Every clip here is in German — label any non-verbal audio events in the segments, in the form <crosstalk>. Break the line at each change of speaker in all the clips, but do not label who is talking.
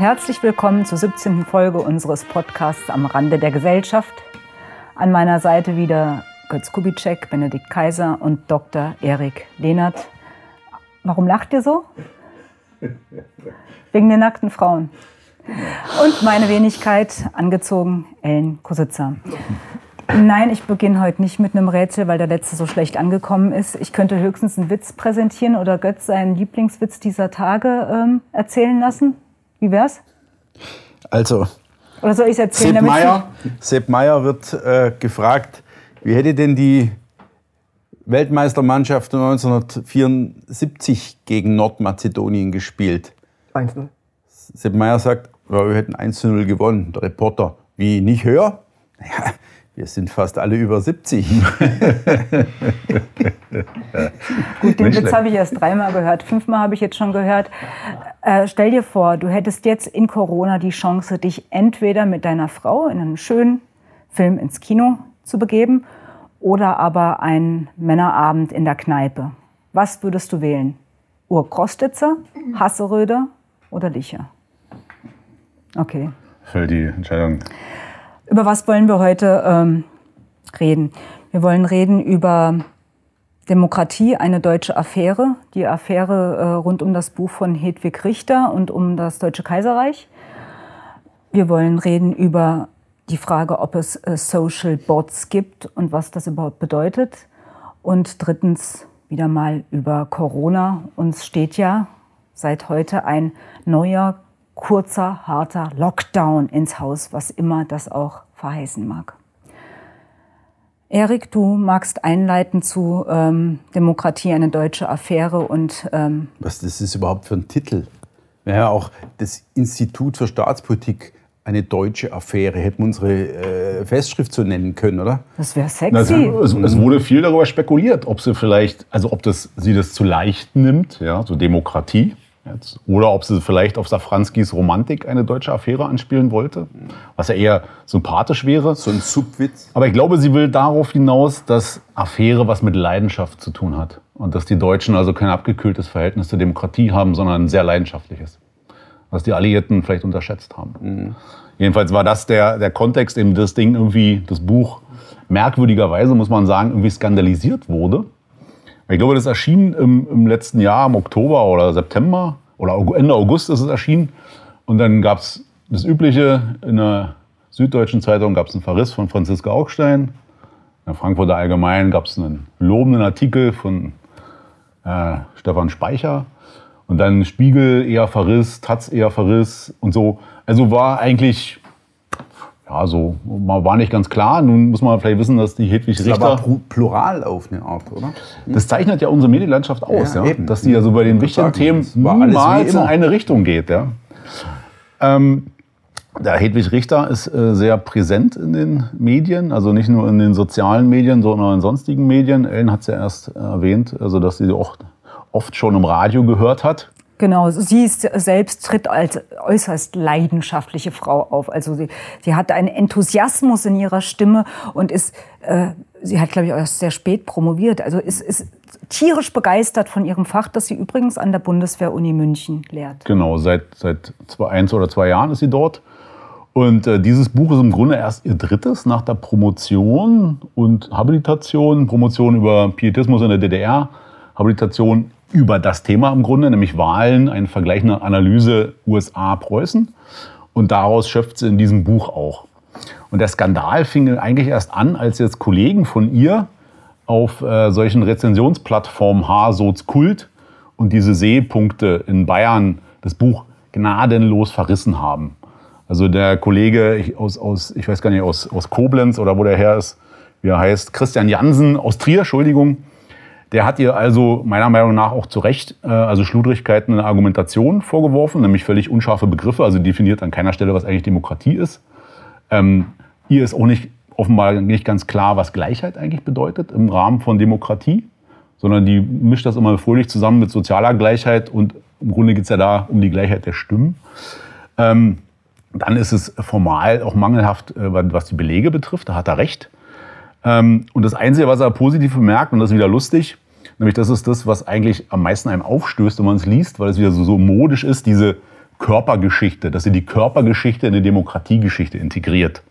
Herzlich willkommen zur 17. Folge unseres Podcasts Am Rande der Gesellschaft. An meiner Seite wieder Götz Kubitschek, Benedikt Kaiser und Dr. Erik Lehnert. Warum lacht ihr so? Wegen den nackten Frauen. Und meine Wenigkeit, angezogen, Ellen Kositzer. Nein, ich beginne heute nicht mit einem Rätsel, weil der letzte so schlecht angekommen ist. Ich könnte höchstens einen Witz präsentieren oder Götz seinen Lieblingswitz dieser Tage ähm, erzählen lassen. Wie wär's?
Also,
Oder soll ich es erzählen?
Sepp Meier, Sepp Meier wird äh, gefragt, wie hätte denn die Weltmeistermannschaft 1974 gegen Nordmazedonien gespielt?
1-0.
Sepp Meier sagt, ja, wir hätten 1-0 gewonnen. Der Reporter, wie, nicht höher? Ja, wir sind fast alle über 70. <laughs>
Gut, den Witz habe ich erst dreimal gehört. Fünfmal habe ich jetzt schon gehört. Äh, stell dir vor, du hättest jetzt in Corona die Chance, dich entweder mit deiner Frau in einen schönen Film ins Kino zu begeben oder aber einen Männerabend in der Kneipe. Was würdest du wählen? Urkrostitzer, Hasseröder oder Licher? Okay.
Für die Entscheidung.
Über was wollen wir heute ähm, reden? Wir wollen reden über Demokratie, eine deutsche Affäre, die Affäre äh, rund um das Buch von Hedwig Richter und um das Deutsche Kaiserreich. Wir wollen reden über die Frage, ob es äh, Social Bots gibt und was das überhaupt bedeutet. Und drittens wieder mal über Corona. Uns steht ja seit heute ein neuer, kurzer, harter Lockdown ins Haus, was immer das auch verheißen mag. Erik, du magst einleiten zu ähm, Demokratie, eine deutsche Affäre und ähm,
Was das ist überhaupt für ein Titel? Ja, auch das Institut für Staatspolitik, eine deutsche Affäre, hätten wir unsere äh, Festschrift so nennen können, oder?
das wäre sexy.
es, es wurde viel darüber spekuliert, ob sie vielleicht, also ob das, sie das zu leicht nimmt, ja, so Demokratie, jetzt, oder ob sie vielleicht auf Safranskis Romantik eine deutsche Affäre anspielen wollte, was ja eher sympathisch wäre.
So ein Subwitz.
Aber ich glaube, sie will darauf hinaus, dass Affäre was mit Leidenschaft zu tun hat. Und dass die Deutschen also kein abgekühltes Verhältnis zur Demokratie haben, sondern ein sehr leidenschaftliches. Was die Alliierten vielleicht unterschätzt haben. Jedenfalls war das der, der Kontext, in dem das Ding irgendwie, das Buch merkwürdigerweise, muss man sagen, irgendwie skandalisiert wurde. Ich glaube, das erschien im, im letzten Jahr, im Oktober oder September oder Ende August ist es erschienen. Und dann gab es das Übliche, in der Süddeutschen Zeitung gab es einen Verriss von Franziska Augstein. In der Frankfurter Allgemein gab es einen lobenden Artikel von äh, Stefan Speicher. Und dann Spiegel eher Verriss, Taz eher Verriss und so. Also war eigentlich, ja, so, man war nicht ganz klar. Nun muss man vielleicht wissen, dass die Hedwig
Das ist aber
Richter.
plu- plural auf eine Art, oder?
Das zeichnet ja unsere Medienlandschaft aus,
Ja,
ja, dass die ja so bei den
Ich
wichtigen Themen niemals in
immer.
eine Richtung geht. Ja. Ähm, der Hedwig Richter ist äh, sehr präsent in den Medien, also nicht nur in den sozialen Medien, sondern auch in sonstigen Medien. Ellen hat es ja erst erwähnt, also dass sie auch oft schon im Radio gehört hat.
Genau, sie ist selbst tritt als äußerst leidenschaftliche Frau auf. Also sie, sie hat einen Enthusiasmus in ihrer Stimme und ist, äh, sie hat glaube ich auch erst sehr spät promoviert. Also ist, ist tierisch begeistert von ihrem Fach, das sie übrigens an der Bundeswehr-Uni München lehrt.
Genau, seit, seit zwei, eins oder zwei Jahren ist sie dort. Und äh, dieses Buch ist im Grunde erst ihr drittes nach der Promotion und Habilitation. Promotion über Pietismus in der DDR, Habilitation über das Thema im Grunde, nämlich Wahlen, eine vergleichende Analyse USA-Preußen. Und daraus schöpft sie in diesem Buch auch. Und der Skandal fing eigentlich erst an, als jetzt Kollegen von ihr auf äh, solchen Rezensionsplattformen Hasoz Kult und diese Seepunkte in Bayern das Buch gnadenlos verrissen haben. Also der Kollege aus, aus ich weiß gar nicht, aus, aus Koblenz oder wo der her ist, wie er heißt, Christian Jansen aus Trier, Entschuldigung, der hat ihr also meiner Meinung nach auch zu Recht äh, also Schludrigkeiten in der Argumentation vorgeworfen, nämlich völlig unscharfe Begriffe, also definiert an keiner Stelle, was eigentlich Demokratie ist. Ähm, ihr ist auch nicht offenbar nicht ganz klar, was Gleichheit eigentlich bedeutet im Rahmen von Demokratie, sondern die mischt das immer fröhlich zusammen mit sozialer Gleichheit und im Grunde geht es ja da um die Gleichheit der Stimmen. Ähm, dann ist es formal auch mangelhaft, äh, was die Belege betrifft, da hat er recht. Ähm, und das Einzige, was er positiv bemerkt, und das ist wieder lustig, nämlich das ist das, was eigentlich am meisten einem aufstößt, wenn man es liest, weil es wieder so, so modisch ist, diese Körpergeschichte, dass sie die Körpergeschichte in die Demokratiegeschichte integriert.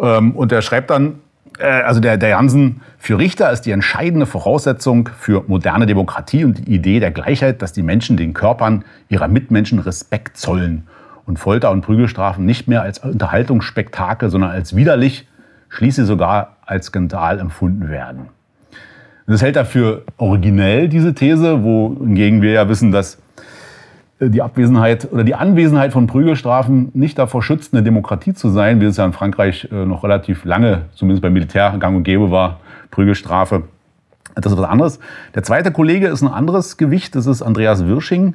Ähm, und er schreibt dann, äh, also der, der Jansen, für Richter ist die entscheidende Voraussetzung für moderne Demokratie und die Idee der Gleichheit, dass die Menschen den Körpern ihrer Mitmenschen Respekt zollen und Folter und Prügelstrafen nicht mehr als Unterhaltungsspektakel, sondern als widerlich, schließlich sogar als Skandal empfunden werden. Das hält er für originell, diese These, wohingegen wir ja wissen, dass äh, die Abwesenheit oder die Anwesenheit von Prügelstrafen nicht davor schützt, eine Demokratie zu sein, wie es ja in Frankreich äh, noch relativ lange, zumindest beim Militär, gang und gäbe war, Prügelstrafe. Das ist was anderes. Der zweite Kollege ist ein anderes Gewicht, das ist Andreas Wirsching.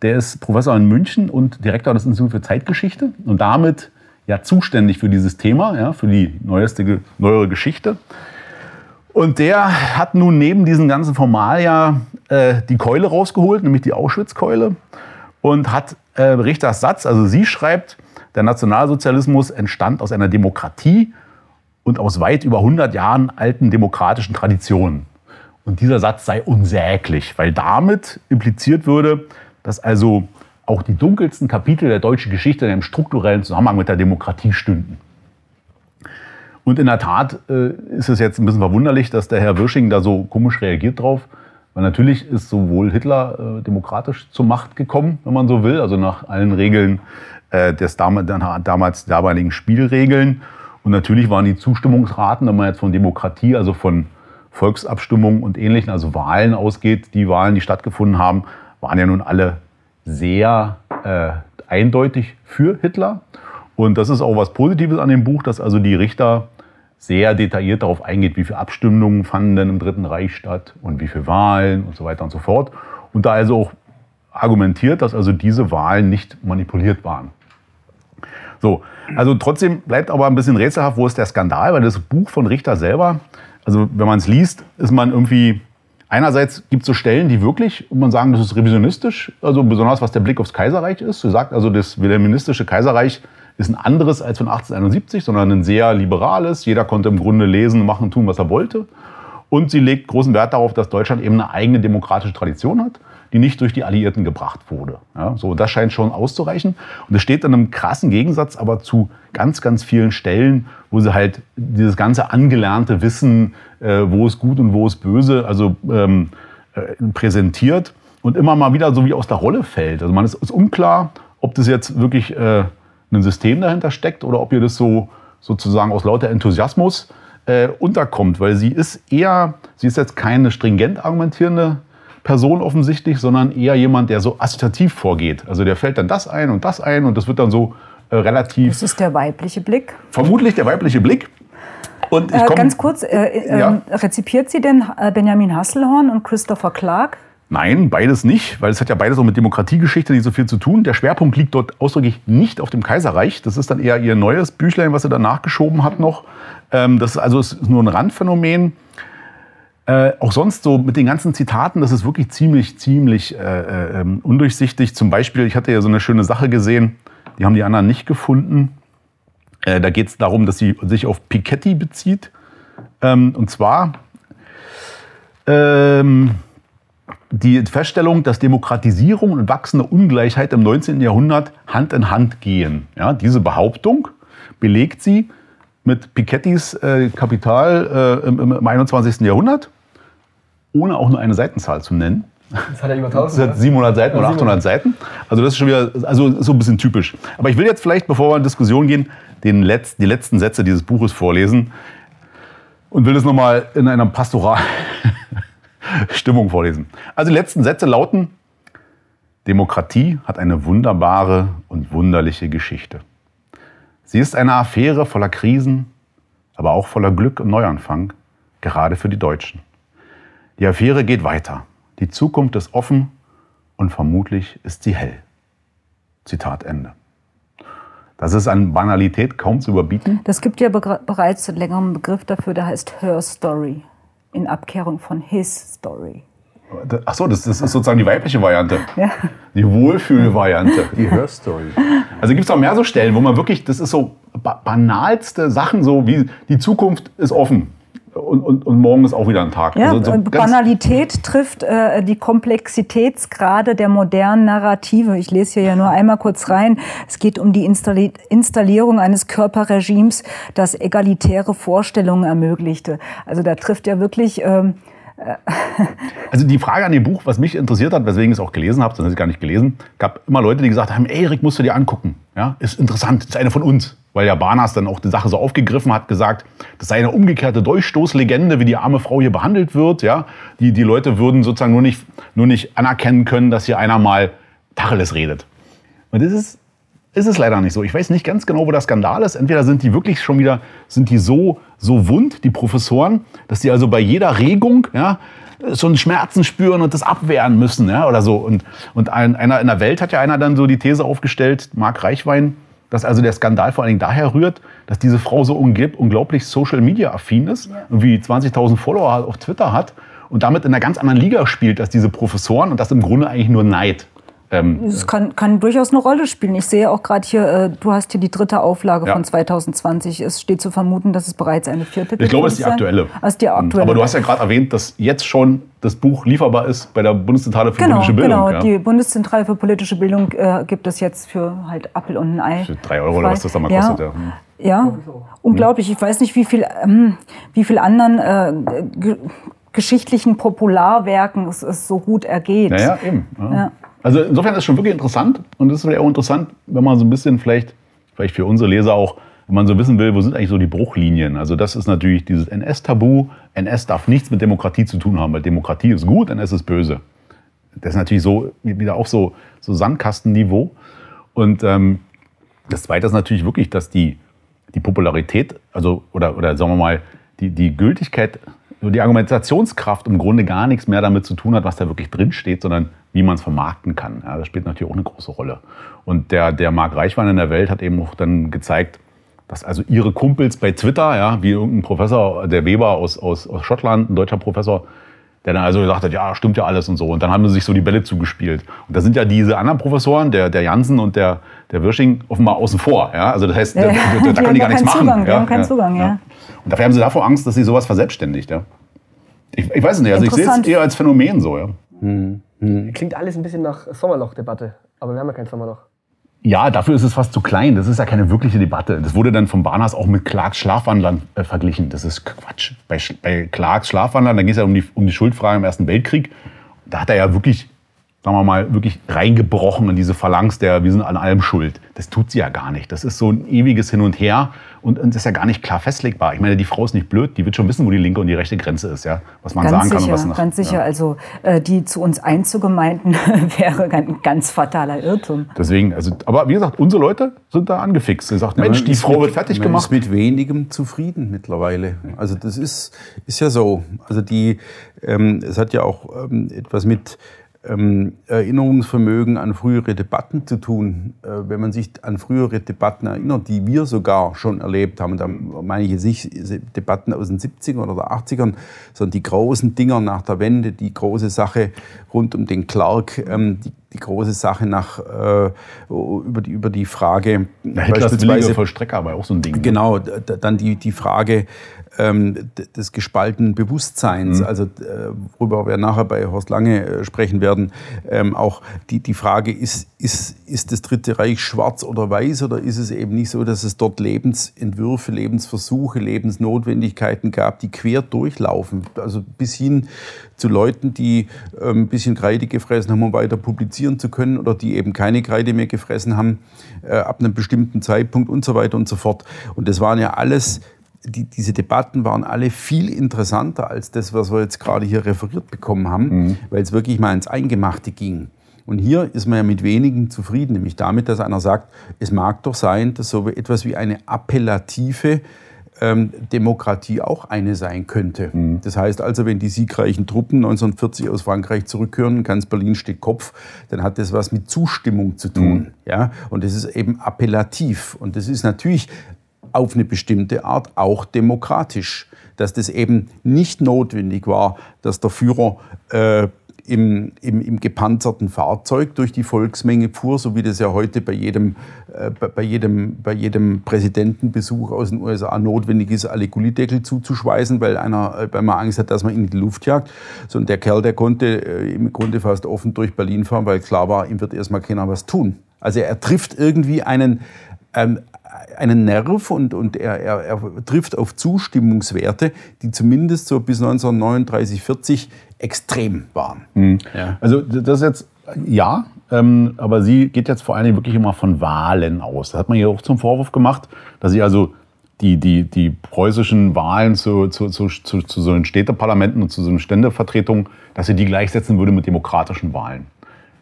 Der ist Professor in München und Direktor des Instituts für Zeitgeschichte und damit ja zuständig für dieses Thema, ja, für die neueste, neuere Geschichte. Und der hat nun neben diesen ganzen Formalia äh, die Keule rausgeholt, nämlich die Auschwitz-Keule und hat äh, Richters Satz, also sie schreibt, der Nationalsozialismus entstand aus einer Demokratie und aus weit über 100 Jahren alten demokratischen Traditionen. Und dieser Satz sei unsäglich, weil damit impliziert würde, dass also auch die dunkelsten Kapitel der deutschen Geschichte in einem strukturellen Zusammenhang mit der Demokratie stünden. Und in der Tat äh, ist es jetzt ein bisschen verwunderlich, dass der Herr Wirsching da so komisch reagiert drauf. Weil natürlich ist sowohl Hitler äh, demokratisch zur Macht gekommen, wenn man so will, also nach allen Regeln äh, des dam damals damaligen Spielregeln. Und natürlich waren die Zustimmungsraten, wenn man jetzt von Demokratie, also von Volksabstimmungen und Ähnlichen, also Wahlen ausgeht, die Wahlen, die stattgefunden haben, waren ja nun alle sehr äh, eindeutig für Hitler. Und das ist auch was Positives an dem Buch, dass also die Richter sehr detailliert darauf eingeht, wie viele Abstimmungen fanden denn im Dritten Reich statt und wie viele Wahlen und so weiter und so fort. Und da also auch argumentiert, dass also diese Wahlen nicht manipuliert waren. So, also trotzdem bleibt aber ein bisschen rätselhaft, wo ist der Skandal, weil das Buch von Richter selber, also wenn man es liest, ist man irgendwie, einerseits gibt es so Stellen, die wirklich, man sagen, das ist revisionistisch, also besonders was der Blick aufs Kaiserreich ist. Du sagst also, das wilhelministische Kaiserreich ist ein anderes als von 1871, sondern ein sehr liberales. Jeder konnte im Grunde lesen, machen, tun, was er wollte. Und sie legt großen Wert darauf, dass Deutschland eben eine eigene demokratische Tradition hat, die nicht durch die Alliierten gebracht wurde. Ja, so, das scheint schon auszureichen. Und es steht in einem krassen Gegensatz aber zu ganz, ganz vielen Stellen, wo sie halt dieses ganze angelernte Wissen, äh, wo ist gut und wo ist böse, also ähm, äh, präsentiert und immer mal wieder so wie aus der Rolle fällt. Also man ist, ist unklar, ob das jetzt wirklich äh, ein System dahinter steckt oder ob ihr das so sozusagen aus lauter Enthusiasmus äh, unterkommt, weil sie ist eher, sie ist jetzt keine stringent argumentierende Person offensichtlich, sondern eher jemand, der so assoziativ vorgeht. Also der fällt dann das ein und das ein und das wird dann so äh, relativ.
Das ist der weibliche Blick.
Vermutlich der weibliche Blick.
Und ich komm, äh, ganz kurz, äh, ja. Ähm, rezipiert sie denn äh, Benjamin Hasselhorn und Christopher Clark?
Nein, beides nicht, weil es hat ja beides auch mit Demokratiegeschichte nicht so viel zu tun. Der Schwerpunkt liegt dort ausdrücklich nicht auf dem Kaiserreich. Das ist dann eher ihr neues Büchlein, was sie da nachgeschoben hat noch. Ähm, das ist also ist nur ein Randphänomen. Äh, auch sonst so mit den ganzen Zitaten, das ist wirklich ziemlich, ziemlich äh, äh, ähm, undurchsichtig. Zum Beispiel, ich hatte ja so eine schöne Sache gesehen, die haben die anderen nicht gefunden. Äh, da geht es darum, dass sie sich auf Piketty bezieht. Ähm, und zwar ähm, die Feststellung, dass Demokratisierung und wachsende Ungleichheit im 19. Jahrhundert Hand in Hand gehen. Ja, diese Behauptung belegt sie mit Pikettys äh, Kapital äh, im, im, 21. Jahrhundert, ohne auch nur eine Seitenzahl zu nennen.
Das hat er über 1000.
Das hat 700 Seiten oder 800 Seiten. Also das ist schon wieder also so ein bisschen typisch. Aber ich will jetzt vielleicht, bevor wir in Diskussion gehen, den Letz-, die letzten Sätze dieses Buches vorlesen und will das nochmal in einer Pastoral <laughs> Stimmung vorlesen. Also die letzten Sätze lauten, Demokratie hat eine wunderbare und wunderliche Geschichte. Sie ist eine Affäre voller Krisen, aber auch voller Glück und Neuanfang, gerade für die Deutschen. Die Affäre geht weiter. Die Zukunft ist offen und vermutlich ist sie hell. Zitat Ende. Das ist an Banalität kaum zu überbieten.
Das gibt ja bereits einen längeren Begriff dafür, der heißt Her Story in Abkehrung von His Story.
Ach so, das, das ist sozusagen die weibliche Variante. <laughs>
Ja.
Die Wohlfühlvariante. Die Her Story. Also gibt es auch mehr so Stellen, wo man wirklich, das ist so banalste Sachen, so wie die Zukunft ist offen. Und, und, und morgen ist auch wieder ein Tag.
Ja, also so Banalität trifft äh, die Komplexitätsgrade der modernen Narrative. Ich lese hier ja nur einmal kurz rein. Es geht um die Installi Installierung eines Körperregimes, das egalitäre Vorstellungen ermöglichte. Also da trifft ja wirklich... Ähm, <laughs>
also die Frage an dem Buch, was mich interessiert hat, weswegen ich es auch gelesen habe, sonst hätte ich gar nicht gelesen, gab immer Leute, die gesagt haben, ey, Erik, musst du dir angucken. Ja, ist interessant, ist eine von uns. Weil ja Barnas dann auch die Sache so aufgegriffen hat, gesagt, das sei eine umgekehrte Durchstoßlegende, wie die arme Frau hier behandelt wird. Ja, die, die Leute würden sozusagen nur nicht, nur nicht anerkennen können, dass hier einer mal Tacheles redet. Und das ist, ist es leider nicht so. Ich weiß nicht ganz genau, wo der Skandal ist. Entweder sind die wirklich schon wieder, sind die so, so wund, die Professoren, dass die also bei jeder Regung, ja, schon Schmerzen spüren und das abwehren müssen, ja, oder so. Und, und ein, einer in der Welt hat ja einer dann so die These aufgestellt, Marc Reichwein, dass also der Skandal vor allen Dingen daher rührt, dass diese Frau so unglaublich Social-Media-affin ist, ja. wie 20.000 Follower auf Twitter hat und damit in einer ganz anderen Liga spielt als diese Professoren und das im Grunde eigentlich nur Neid.
Ähm, das kann, kann, durchaus eine Rolle spielen. Ich sehe auch gerade hier, äh, du hast hier die dritte Auflage ja. von 2020. Es steht zu vermuten, dass es bereits eine vierte
Ich glaube, es ist die aktuelle.
Also die aktuelle.
Aber du hast ja gerade erwähnt, dass jetzt schon das Buch lieferbar ist bei der Bundeszentrale für
genau,
politische Bildung.
Genau, ja. die Bundeszentrale für politische Bildung äh, gibt es jetzt für halt Apfel und ein Ei.
Für drei Euro oder was das da mal ja. kostet. Ja.
Ja, unglaublich. Ich weiß nicht, wie viel, ähm, wie viel anderen äh, geschichtlichen Popularwerken es, es, so gut ergeht.
Naja, eben. Ja. Also insofern ist es schon wirklich interessant und es ist vielleicht auch interessant, wenn man so ein bisschen vielleicht, vielleicht für unsere Leser auch, wenn man so wissen will, wo sind eigentlich so die Bruchlinien. Also das ist natürlich dieses NS-Tabu. NS darf nichts mit Demokratie zu tun haben, weil Demokratie ist gut, NS ist böse. Das ist natürlich so wieder auch so, so Sandkastenniveau. Und ähm, das Zweite ist natürlich wirklich, dass die, die Popularität, also oder, oder sagen wir mal, die, die Gültigkeit, die Argumentationskraft im Grunde gar nichts mehr damit zu tun hat, was da wirklich drinsteht, sondern wie man es vermarkten kann. Ja, das spielt natürlich auch eine große Rolle. Und der, der Marc Reichwein in der Welt hat eben auch dann gezeigt, dass also ihre Kumpels bei Twitter, ja, wie irgendein Professor, der Weber aus, aus, aus Schottland, ein deutscher Professor, der dann also gesagt hat, ja, stimmt ja alles und so. Und dann haben sie sich so die Bälle zugespielt. Und da sind ja diese anderen Professoren, der, der Jansen und der, der Wirsching, offenbar außen vor. Ja? Also das heißt, da, da, da können die gar nichts
Zugang,
machen.
Die ja? haben keinen ja, Zugang, ja. ja.
Und dafür haben sie davor Angst, dass sie sowas verselbstständigt. Ja? Ich, ich weiß es nicht, also ich sehe es eher als Phänomen so. Ja.
Hm. Hm. Klingt alles ein bisschen nach Sommerloch-Debatte, aber wir haben ja kein Sommerloch.
Ja, dafür ist es fast zu klein. Das ist ja keine wirkliche Debatte. Das wurde dann von Barnas auch mit Clarks Schlafwandlern äh, verglichen. Das ist Quatsch. Bei, bei Clarks Schlafwandlern, da geht es ja um die, um die Schuldfrage im Ersten Weltkrieg. Da hat er ja wirklich sagen wir mal, wirklich reingebrochen in diese Phalanx der, wir sind an allem schuld. Das tut sie ja gar nicht. Das ist so ein ewiges Hin und Her und, und das ist ja gar nicht klar festlegbar. Ich meine, die Frau ist nicht blöd, die wird schon wissen, wo die linke und die rechte Grenze ist, ja, was man
ganz
sagen
sicher,
kann und was
nach, Ganz sicher, ja. also äh, die zu uns einzugemeinten <laughs> wäre ein ganz fataler Irrtum.
Deswegen, also, aber wie gesagt, unsere Leute sind da angefixt. Sie sagt, ja, Mensch, die Frau
mit,
wird fertig
man
gemacht.
Man ist mit wenigem zufrieden mittlerweile. Also das ist, ist ja so. Also die, ähm, es hat ja auch ähm, etwas mit ähm, Erinnerungsvermögen an frühere Debatten zu tun. Äh, wenn man sich an frühere Debatten erinnert, die wir sogar schon erlebt haben, da meine ich jetzt nicht Debatten aus den 70ern oder 80ern, sondern die großen Dinger nach der Wende, die große Sache rund um den Clark, ähm, die, die, große Sache nach, äh, über, die, über die Frage.
Ja, beispielsweise Vollstrecker war auch so ein Ding.
Ne? Genau, dann die, die Frage ähm, des gespaltenen Bewusstseins, mhm. also äh, worüber wir nachher bei Horst Lange äh, sprechen werden, ähm, auch die, die Frage, ist, ist, ist das Dritte Reich schwarz oder weiß oder ist es eben nicht so, dass es dort Lebensentwürfe, Lebensversuche, Lebensnotwendigkeiten gab, die quer durchlaufen, also bis hin zu Leuten, die ähm, ein bisschen Kreide gefressen haben, um weiter publizieren zu können oder die eben keine Kreide mehr gefressen haben äh, ab einem bestimmten Zeitpunkt und so weiter und so fort. Und das waren ja alles die, diese Debatten waren alle viel interessanter als das, was wir jetzt gerade hier referiert bekommen haben, mhm. weil es wirklich mal ins Eingemachte ging. Und hier ist man ja mit wenigen zufrieden, nämlich damit, dass einer sagt, es mag doch sein, dass so etwas wie eine appellative ähm, Demokratie auch eine sein könnte. Mhm. Das heißt also, wenn die siegreichen Truppen 1940 aus Frankreich zurückkehren, ganz Berlin steht Kopf, dann hat das was mit Zustimmung zu tun. Mhm. Ja? Und das ist eben appellativ. Und das ist natürlich auf eine bestimmte Art auch demokratisch. Dass das eben nicht notwendig war, dass der Führer äh, im, im, im gepanzerten Fahrzeug durch die Volksmenge fuhr, so wie das ja heute bei jedem, äh, bei, jedem, bei jedem Präsidentenbesuch aus den USA notwendig ist, alle Gullideckel zuzuschweißen, weil, einer, äh, weil man Angst hat, dass man ihn in die Luft jagt. So, und der Kerl, der konnte äh, im Grunde fast offen durch Berlin fahren, weil klar war, ihm wird erstmal keiner was tun. Also er trifft irgendwie einen, ähm, einen Nerv und, und er, er, er trifft auf Zustimmungswerte, die zumindest so bis 1939, 40 extrem waren.
Mhm. Ja. Also das ist jetzt, ja, ähm, aber sie geht jetzt vor allen Dingen wirklich immer von Wahlen aus. Das hat man ihr auch zum Vorwurf gemacht, dass sie also die, die, die preußischen Wahlen zu, zu, zu, zu, zu so den Städteparlamenten und zu so einen Ständevertretungen, dass sie die gleichsetzen würde mit demokratischen Wahlen.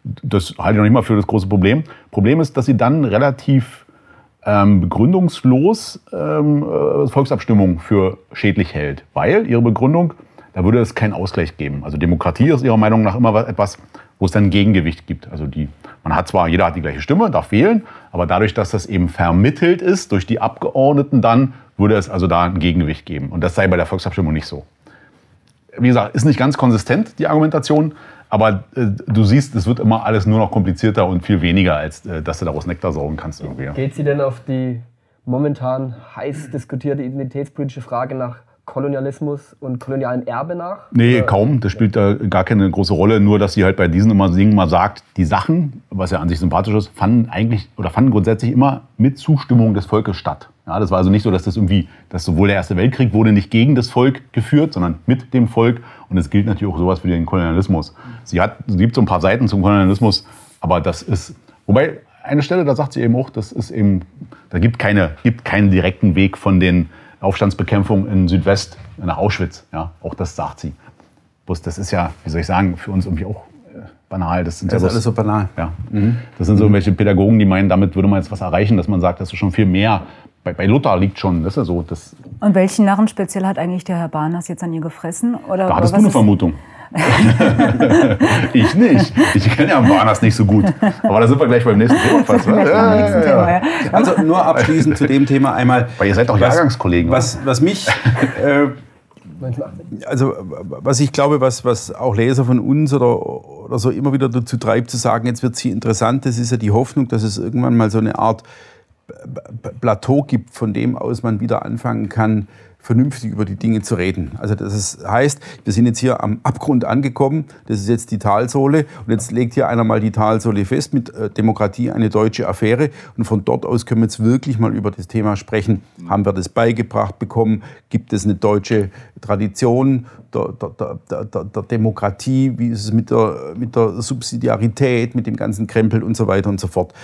Das halte ich noch nicht mal für das große Problem. Problem ist, dass sie dann relativ ähm, begründungslos ähm, äh, Volksabstimmung für schädlich hält. Weil ihre Begründung, da würde es keinen Ausgleich geben. Also Demokratie ist ihrer Meinung nach immer etwas, wo es dann ein Gegengewicht gibt. Also die, man hat zwar, jeder hat die gleiche Stimme, darf wählen, aber dadurch, dass das eben vermittelt ist durch die Abgeordneten, dann würde es also da ein Gegengewicht geben. Und das sei bei der Volksabstimmung nicht so. Wie gesagt, ist nicht ganz konsistent, die Argumentation, aber äh, du siehst, es wird immer alles nur noch komplizierter und viel weniger, als äh, dass du daraus Nektar saugen kannst. Irgendwie.
Geht sie denn auf die momentan heiß diskutierte identitätspolitische Frage nach Kolonialismus und kolonialem Erbe nach?
Nee, Oder? kaum. Das spielt da gar keine große Rolle. Nur, dass sie halt bei diesen immer Dingen mal sagt, die Sachen, was ja an sich sympathisch ist, fanden eigentlich oder fanden grundsätzlich immer mit Zustimmung des Volkes statt. Ja, das war also nicht so, dass das irgendwie, dass sowohl der Erste Weltkrieg wurde nicht gegen das Volk geführt, sondern mit dem Volk. Und es gilt natürlich auch sowas für den Kolonialismus. Sie hat, es gibt so ein paar Seiten zum Kolonialismus, aber das ist, wobei eine Stelle, da sagt sie eben auch, das ist eben, da gibt keine, gibt keinen direkten Weg von den Aufstandsbekämpfungen in Südwest nach Auschwitz. Ja, auch das sagt sie. Bloß das ist ja, wie soll ich sagen, für uns irgendwie auch äh, banal. Das, sind
das ja ist alles so banal.
Ja. Mhm. Das sind so irgendwelche Pädagogen, die meinen, damit würde man jetzt was erreichen, dass man sagt, das ist schon viel mehr bei, bei Luther liegt schon, das ist ja so. Das
Und welchen Narren speziell hat eigentlich der Herr Barners jetzt an ihr gefressen? Oder,
da hattest du eine Vermutung. <laughs> ich nicht. Ich kenne ja Barners nicht so gut. Aber da sind wir gleich beim nächsten Thema fast. Ja,
ja, ja. Also nur abschließend zu dem Thema einmal.
Weil ihr seid doch Jahrgangskollegen.
Was, was mich... <laughs> Äh, also was ich glaube, was, was auch Leser von uns oder, oder so immer wieder dazu treibt, zu sagen, jetzt wird sie interessant, das ist ja die Hoffnung, dass es irgendwann mal so eine Art Plateau gibt, von dem aus man wieder anfangen kann, vernünftig über die Dinge zu reden. Also das heißt, wir sind jetzt hier am Abgrund angekommen, das ist jetzt die Talsohle und jetzt legt hier einer mal die Talsohle fest mit äh, Demokratie eine deutsche Affäre und von dort aus können wir jetzt wirklich mal über das Thema sprechen. Haben wir das beigebracht bekommen? Gibt es eine deutsche Tradition der, der, der, der Demokratie? Wie ist es mit der, mit der Subsidiarität, mit dem ganzen Krempel und so weiter und so fort?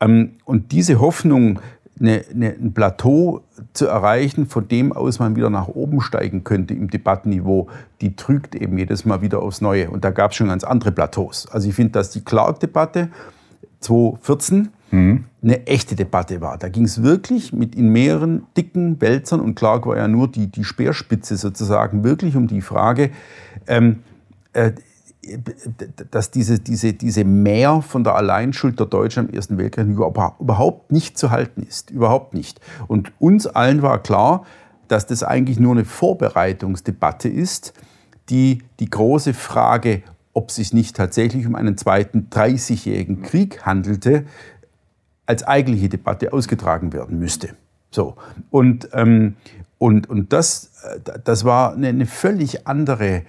Ähm, und diese Hoffnung, eine, eine, ein Plateau zu erreichen, von dem aus man wieder nach oben steigen könnte im Debattenniveau, die trügt eben jedes Mal wieder aufs Neue. Und da gab es schon ganz andere Plateaus. Also ich finde, dass die Clark-Debatte 2014 mhm. eine echte Debatte war. Da ging es wirklich mit in mehreren dicken Wälzern, und Clark war ja nur die, die Speerspitze sozusagen, wirklich um die Frage, ähm, äh, dass diese, diese, diese Mehr von der Alleinschuld der Deutschen im Ersten Weltkrieg überhaupt nicht zu halten ist. Überhaupt nicht. Und uns allen war klar, dass das eigentlich nur eine Vorbereitungsdebatte ist, die die große Frage, ob es sich nicht tatsächlich um einen zweiten 30-jährigen Krieg handelte, als eigentliche Debatte ausgetragen werden müsste. So. Und, ähm, und, und das, äh, das war eine, eine völlig andere äh,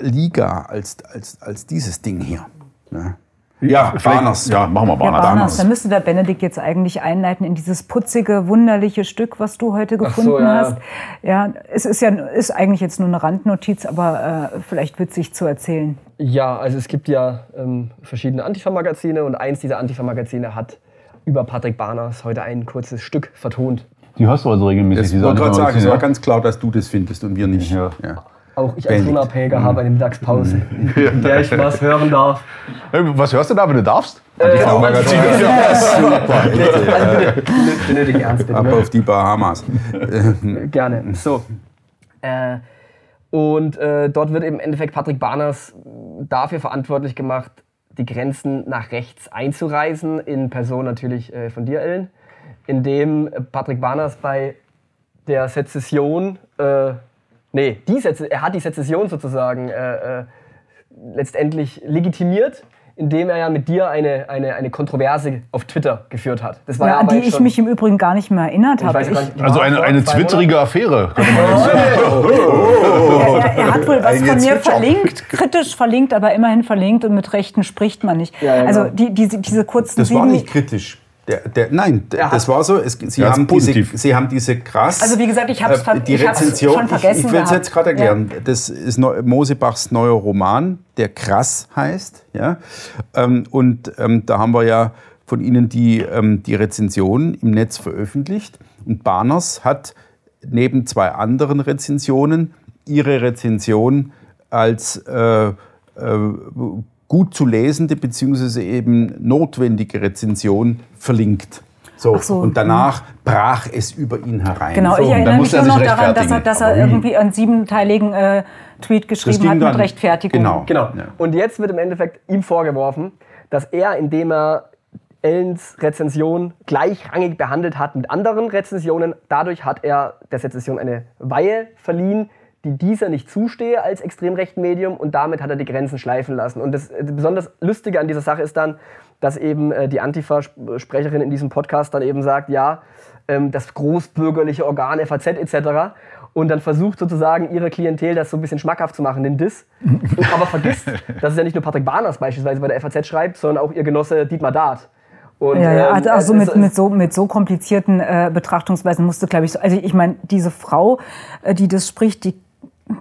Liga als, als, als dieses Ding hier. Ne?
Ja, Barners. Ja, machen wir Barners.
Ja, Barners. Da müsste der Benedikt jetzt eigentlich einleiten in dieses putzige, wunderliche Stück, was du heute gefunden so, ja. hast. Ja, es ist ja ist eigentlich jetzt nur eine Randnotiz, aber äh, vielleicht witzig zu erzählen.
Ja, also es gibt ja ähm, verschiedene Antifa-Magazine und eins dieser Antifa-Magazine hat über Patrick Barners heute ein kurzes Stück vertont.
Die hörst du also regelmäßig.
Ich wollte gerade sagen, es war ganz klar, dass du das findest und wir nicht.
Ja. ja. Auch ich als Unabhängiger mhm. habe eine Mittagspause, in der ich was hören darf.
Was hörst du da, wenn du darfst?
Äh, die Magazin. Ja, super. Bitte, benötige ernst, bitte.
Ab auf die Bahamas. <laughs>
Gerne. So. Äh, und äh, dort wird im Endeffekt Patrick Barners dafür verantwortlich gemacht, die Grenzen nach rechts einzureißen, in Person natürlich äh, von dir, Ellen, indem Patrick Barners bei der Sezession äh, Nee, die Sez er hat die Sezession sozusagen äh, äh, letztendlich legitimiert, indem er ja mit dir eine, eine, eine Kontroverse auf Twitter geführt hat.
Das war ja, ja die ich mich im Übrigen gar nicht mehr erinnert habe.
Also eine, eine twitterige Affäre. <laughs>
Oh. er, er, hat wohl was von mir verlinkt, kritisch verlinkt, aber immerhin verlinkt und mit Rechten spricht man nicht. Ja, ja, also genau. die, diese, diese kurzen
Das war nicht kritisch. Der, der, nein, der, das war so. Es, Sie, haben diese, Sie haben diese krass.
Also wie gesagt, ich habe es äh, schon vergessen.
Ich, ich will es jetzt gerade erklären. Ja. Das ist Mosebachs neuer Roman, der krass heißt. Ja? Ähm, und ähm, da haben wir ja von Ihnen die, ähm, die Rezension im Netz veröffentlicht. Und Barners hat neben zwei anderen Rezensionen ihre Rezension als äh, äh, gut zu lesende bzw. eben notwendige Rezension verlinkt. So, so, und danach brach es über ihn herein.
Genau,
so,
ich erinnere mich nur noch daran, dass er, dass er irgendwie einen siebenteiligen äh, Tweet geschrieben hat mit Rechtfertigung.
Genau. genau. Ja. Und jetzt wird im Endeffekt ihm vorgeworfen, dass er, indem er Ellens Rezension gleichrangig behandelt hat mit anderen Rezensionen, dadurch hat er der Rezension eine Weihe verliehen, die dieser nicht zustehe als extrem rechten Medium und damit hat er die Grenzen schleifen lassen. Und das äh, besonders Lustige an dieser Sache ist dann, dass eben äh, die Antifa-Sprecherin in diesem Podcast dann eben sagt, ja, ähm, das großbürgerliche Organ FAZ etc. Und dann versucht sozusagen ihre Klientel das so ein bisschen schmackhaft zu machen, den Diss. <laughs> aber vergisst, dass es ja nicht nur Patrick Barners beispielsweise bei der FAZ schreibt, sondern auch ihr Genosse Dietmar Dart.
Und, ja, ja, ähm, also, mit, mit, so, mit so komplizierten äh, Betrachtungsweisen musst du, glaube ich, so, also ich meine, diese Frau, äh, die das spricht, die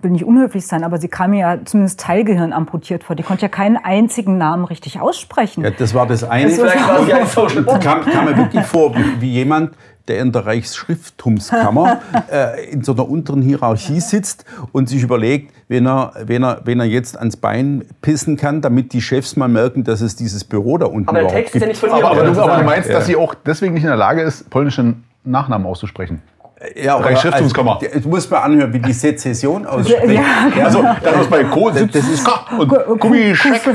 will nicht unhöflich sein, aber sie kam mir ja zumindest Teilgehirn amputiert vor. Die konnte ja keinen einzigen Namen richtig aussprechen.
Ja, das war das eine. Das war ja kam, kam mir wirklich vor, wie, wie jemand, der in der Reichsschrifttumskammer <laughs> äh, in so einer unteren Hierarchie sitzt und sich überlegt, wenn er, wenn, er, wenn er jetzt ans Bein pissen kann, damit die Chefs mal merken, dass es dieses Büro da unten
aber der Text gibt. Ist ja nicht von
aber, aber, du, aber du meinst, dass sie auch deswegen nicht in der Lage ist, polnischen Nachnamen auszusprechen?
Ja, oder Reichsstiftungskammer. Also, du musst mal anhören, wie die Sezession <laughs> ausspricht. Ja,
genau. Also, dann muss bei Co das, das ist und Gummischeck. <laughs>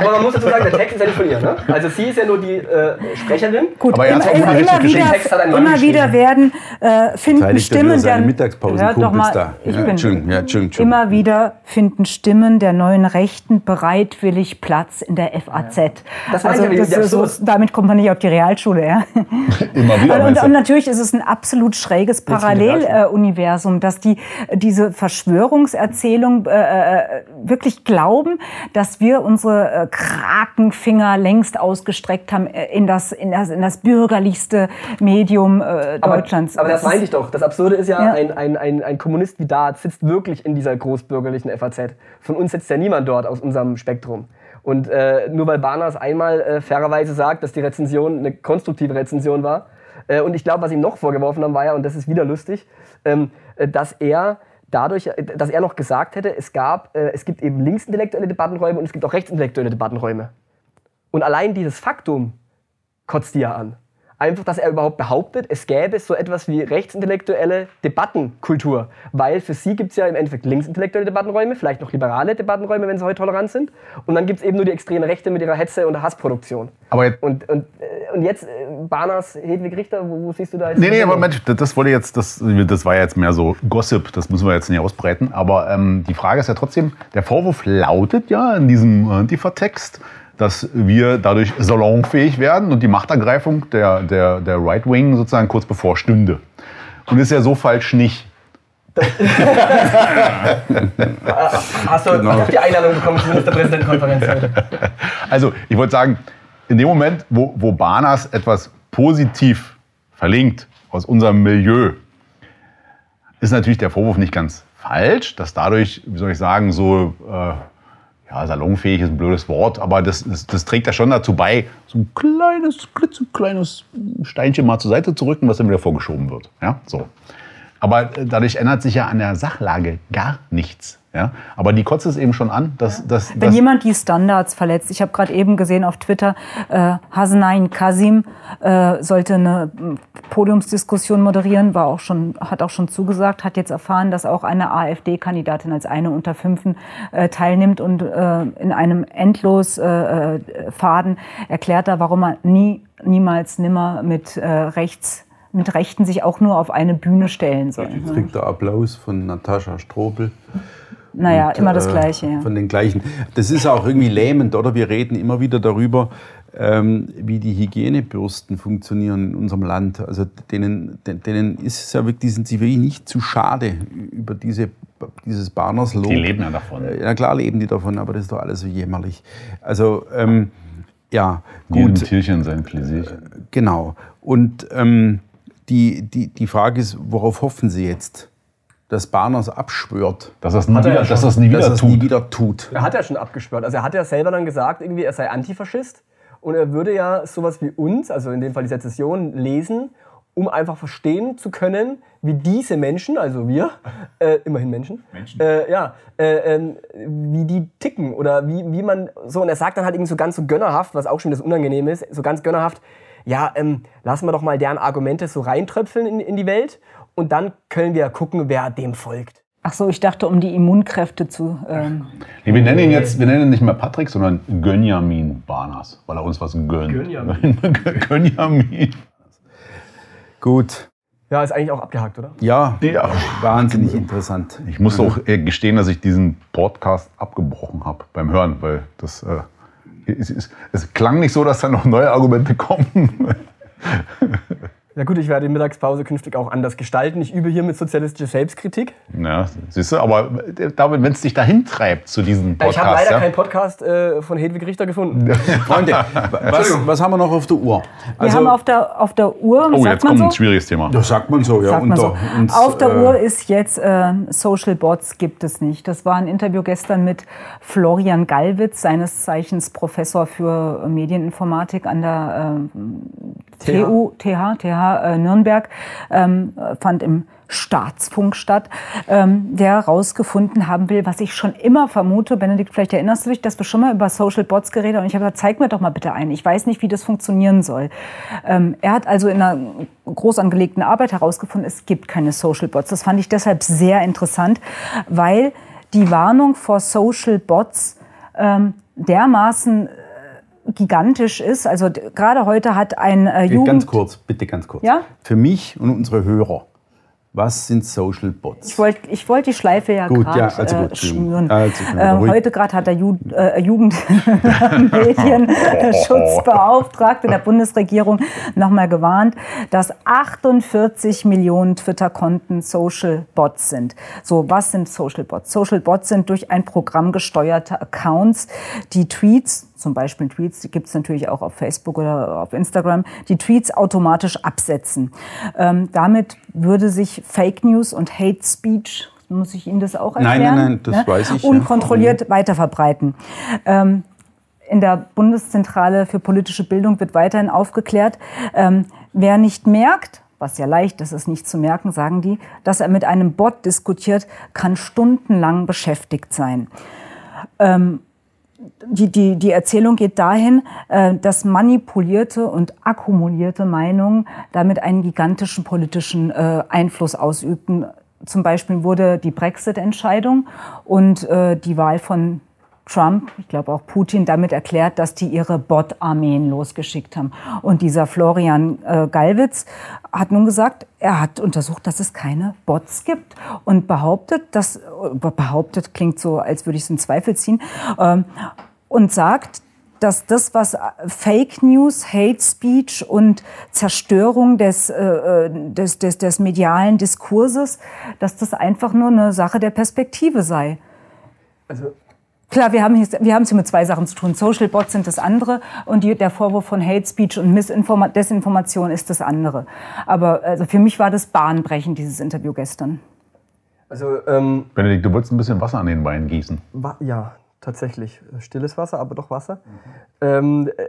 Aber man muss dazu sagen, der Text ist ja nicht von ihr. Ne? Also sie ist ja nur die äh, Sprecherin.
Gut, aber immer, immer, immer wieder, immer wieder werden äh, finden Stimmen
der Mittagspause ja, doch mal, da.
Ich ja, bin, Entschuldigung, ja, Entschuldigung, Immer wieder finden Stimmen der neuen Rechten bereitwillig Platz in der FAZ. Ja. Das also, das, so, damit kommt man nicht auf die Realschule. Ja? <laughs> Immer wieder. Und, und natürlich ist es ein absolut absolut schräges Paralleluniversum, dass die diese Verschwörungserzählung äh, äh, wirklich glauben, dass wir unsere äh, Krakenfinger längst ausgestreckt haben äh, in das, in das, in das bürgerlichste Medium äh, Deutschlands.
Aber, aber das, das meinte ich doch. Das Absurde ist ja, ja, Ein, ein, ein, ein Kommunist wie Dart sitzt wirklich in dieser großbürgerlichen FAZ. Von uns sitzt ja niemand dort aus unserem Spektrum. Und äh, nur weil Barners einmal äh, fairerweise sagt, dass die Rezension eine konstruktive Rezension war, äh, und ich glaube, was ihm noch vorgeworfen haben, war ja, und das ist wieder lustig, ähm, äh, dass er dadurch, äh, dass er noch gesagt hätte, es gab, es gibt eben linksintellektuelle Debattenräume und es gibt auch rechtsintellektuelle Debattenräume. Und allein dieses Faktum kotzt die ja an einfach, dass er überhaupt behauptet, es gäbe so etwas wie rechtsintellektuelle Debattenkultur. Weil für sie gibt es ja im Endeffekt linksintellektuelle Debattenräume, vielleicht noch liberale Debattenräume, wenn sie heute tolerant sind. Und dann gibt es eben nur die extreme Rechte mit ihrer Hetze und der Hassproduktion. Aber jetzt und, und, äh, und jetzt, äh, Barners, Hedwig Richter, wo, wo siehst du da jetzt?
Nee, nee, aber Mensch, das wollte jetzt, das, das war jetzt mehr so Gossip, das müssen wir jetzt nicht ausbreiten. Aber ähm, die Frage ist ja trotzdem, der Vorwurf lautet ja in diesem Antifa-Text, dass wir dadurch salonfähig werden und die Machtergreifung der, der, der Right Wing sozusagen kurz bevorstünde. Und ist ja so falsch nicht. <laughs>
Hast du genau. die Einladung bekommen zur Ministerpräsidentenkonferenz heute? <laughs>
Also, ich wollte sagen, in dem Moment, wo, wo Banas etwas positiv verlinkt aus unserem Milieu, ist natürlich der Vorwurf nicht ganz falsch, dass dadurch, wie soll ich sagen, so äh, ja, salonfähig ist ein blödes Wort, aber das, das, das, trägt ja schon dazu bei, so ein kleines, klitzekleines Steinchen mal zur Seite zu rücken, was dann wieder vorgeschoben wird. Ja, so. Aber äh, dadurch ändert sich ja an der Sachlage gar nichts. Ja? Aber die kotzt es eben schon an, dass. dass
Wenn dass jemand die Standards verletzt, ich habe gerade eben gesehen auf Twitter, äh, Hasnain Kasim äh, sollte eine Podiumsdiskussion moderieren, war auch schon, hat auch schon zugesagt, hat jetzt erfahren, dass auch eine AfD-Kandidatin als eine unter Fünfen äh, teilnimmt und äh, in einem endlos äh, äh Faden erklärt er, warum er nie, niemals, nimmer mit rechts mit Rechten sich auch nur auf eine Bühne stellen soll.
Jetzt kriegt der Applaus von Natascha Strobel
Naja,
Und,
immer das
äh,
Gleiche, ja.
Von den gleichen. Das ist auch irgendwie lähmend, oder? Wir reden immer wieder darüber, ähm, wie die Hygienebürsten funktionieren in unserem Land. Also denen, den- denen ist es ja wirklich, die sind sich wirklich nicht zu schade über diese, dieses Barners Lob.
Die leben ja davon.
Äh, Ja klar leben die davon, aber das ist doch alles so jämmerlich. Also ähm, ja,
Jedem
gut.
Tierchen sein Pläsierchen.
Genau. Und ähm, die, die, die Frage ist, worauf hoffen Sie jetzt? Dass Barners abschwört,
Dass das nie
er ja
dass das nie wieder
dass er
tut.
nie wieder tut.
Er hat ja schon abgeschwört. Also er hat ja selber dann gesagt, irgendwie, er sei Antifaschist. Und er würde ja sowas wie uns, also in dem Fall die Sezession, lesen, um einfach verstehen zu können, wie diese Menschen, also wir, <laughs> äh, immerhin Menschen, Äh, ja, äh, ähm, wie die ticken oder wie, wie man so, und er sagt dann halt irgendwie so ganz so gönnerhaft, was auch schon das Unangenehm ist, so ganz gönnerhaft, ja, ähm, lassen wir doch mal deren Argumente so reintröpfeln in, in die Welt und dann können wir gucken, wer dem folgt.
Ach so, ich dachte, um die Immunkräfte zu. Ähm,
Nee, wir nennen ihn jetzt, wir nennen ihn nicht mehr Patrick, sondern Gönjamin Barnas, weil er uns was gönnt.
Gönjamin. <laughs>
Gönjamin.
Gut.
Ja, ist eigentlich auch abgehakt, oder?
Ja,
Ja.
wahnsinnig interessant.
Ich muss auch äh, gestehen, dass ich diesen Podcast abgebrochen habe beim Hören, weil das äh, es, es, es klang nicht so, dass da noch neue Argumente kommen.
Ja gut, ich werde die Mittagspause künftig auch anders gestalten. Ich übe hier mit sozialistischer Selbstkritik.
ja, siehst du, aber äh, David, wenn es dich dahin treibt zu diesem
ich habe
Podcast,
leider
ja,
keinen Podcast äh, von Hedwig Richter gefunden. <laughs>
Freunde, <laughs> was, was haben wir noch auf der Uhr?
wir haben auf der, auf der Uhr,
oh,
sagt
jetzt
man
kommt
so?
ein schwieriges Thema.
das sagt man so, ja.
Sagt man so.
unter uns,
Auf der
äh,
Uhr ist jetzt äh, Social Bots gibt es nicht. Das war ein Interview gestern mit Florian Gallwitz, seines Zeichens Professor für Medieninformatik an der äh, TU, TH, TH äh, Nürnberg, ähm, äh, fand im Staatsfunk statt, ähm, der herausgefunden haben will, was ich schon immer vermute. Benedikt, vielleicht erinnerst du dich, dass wir schon mal über Social Bots geredet haben. Und ich habe gesagt, zeig mir doch mal bitte einen. Ich weiß nicht, wie das funktionieren soll. Ähm, er hat also in einer groß angelegten Arbeit herausgefunden, es gibt keine Social Bots. Das fand ich deshalb sehr interessant, weil die Warnung vor Social Bots ähm, dermaßen gigantisch ist. Also gerade heute hat ein äh, Jugend...
Ganz kurz, bitte ganz kurz.
Ja?
Für mich und unsere Hörer, was sind Social Bots?
Ich wollte ich wollt die Schleife ja gerade
ja, also
äh, schnüren.
Also,
äh, heute gerade hat der Ju äh, Jugendmedienschutzbeauftragte <laughs> <laughs> der Bundesregierung nochmal gewarnt, dass 48 Millionen Twitter-Konten Social Bots sind. So, was sind Social Bots? Social Bots sind durch ein Programm gesteuerte Accounts, die Tweets zum Beispiel Tweets, die gibt es natürlich auch auf Facebook oder auf Instagram, die Tweets automatisch absetzen. Ähm, damit würde sich Fake News und Hate Speech, muss ich Ihnen das auch
Nein,
erklären?
nein, nein, das weiß ich, ja.
Unkontrolliert weiterverbreiten. Ähm, in der Bundeszentrale für politische Bildung wird weiterhin aufgeklärt, ähm, wer nicht merkt, was ja leicht ist, es nicht zu merken, sagen die, dass er mit einem Bot diskutiert, kann stundenlang beschäftigt sein die, die, die Erzählung geht dahin, äh, dass manipulierte und akkumulierte Meinungen damit einen gigantischen politischen äh, Einfluss ausübten. Zum Beispiel wurde die Brexit-Entscheidung und äh, die Wahl von Trump, ich glaube auch Putin, damit erklärt, dass die ihre Bot-Armeen losgeschickt haben. Und dieser Florian äh, Gallwitz hat nun gesagt, er hat untersucht, dass es keine Bots gibt und behauptet, dass, äh, behauptet klingt so, als würde ich es in Zweifel ziehen, ähm, und sagt, dass das, was äh, Fake News, Hate Speech und Zerstörung des, äh, des, des, des medialen Diskurses, dass das einfach nur eine Sache der Perspektive sei.
Also
Klar, wir haben, hier, wir haben es hier mit zwei Sachen zu tun. Social Bots sind das andere und die, der Vorwurf von Hate Speech und Missinforma Desinformation ist das andere. Aber also für mich war das bahnbrechend, dieses Interview gestern.
Also, ähm,
Benedikt, du wolltest ein bisschen Wasser an den Wein gießen.
wa- ja, tatsächlich. Stilles Wasser, aber doch Wasser. Ähm, äh,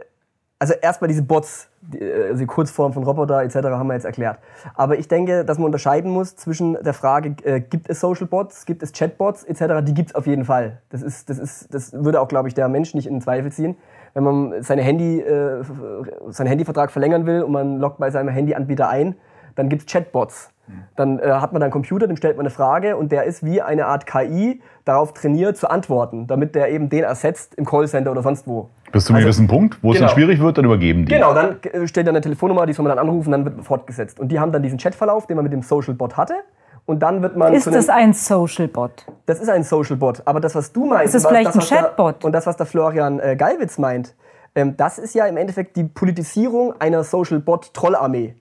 also erstmal diese Bots, die, äh, also die Kurzform von Roboter etc. haben wir jetzt erklärt. Aber ich denke, dass man unterscheiden muss zwischen der Frage, äh, gibt es Social Bots, gibt es Chatbots etc., die gibt es auf jeden Fall. Das, ist, das, ist, das würde auch, glaube ich, der Mensch nicht in Zweifel ziehen. Wenn man seine Handy, äh, seinen Handyvertrag verlängern will und man loggt bei seinem Handyanbieter ein, dann gibt es Chatbots. Dann äh, hat man einen Computer, dem stellt man eine Frage und der ist wie eine Art KI darauf trainiert zu antworten, damit der eben den ersetzt im Callcenter oder sonst wo.
Bis zu einem
Also,
gewissen Punkt, wo es
genau.
dann schwierig wird, dann übergeben die.
Genau, dann äh, stellt er eine Telefonnummer, die soll man dann anrufen, dann wird fortgesetzt. Und die haben dann diesen Chatverlauf, den man mit dem Social Bot hatte. und dann wird man.
Ist das ein Social Bot?
Das ist ein Social Bot. Aber das, was du meinst,
Ist es vielleicht
das,
ein Chatbot?
und das, was der Florian äh, Gallwitz meint, ähm, das ist ja im Endeffekt die Politisierung einer Social Bot Trollarmee.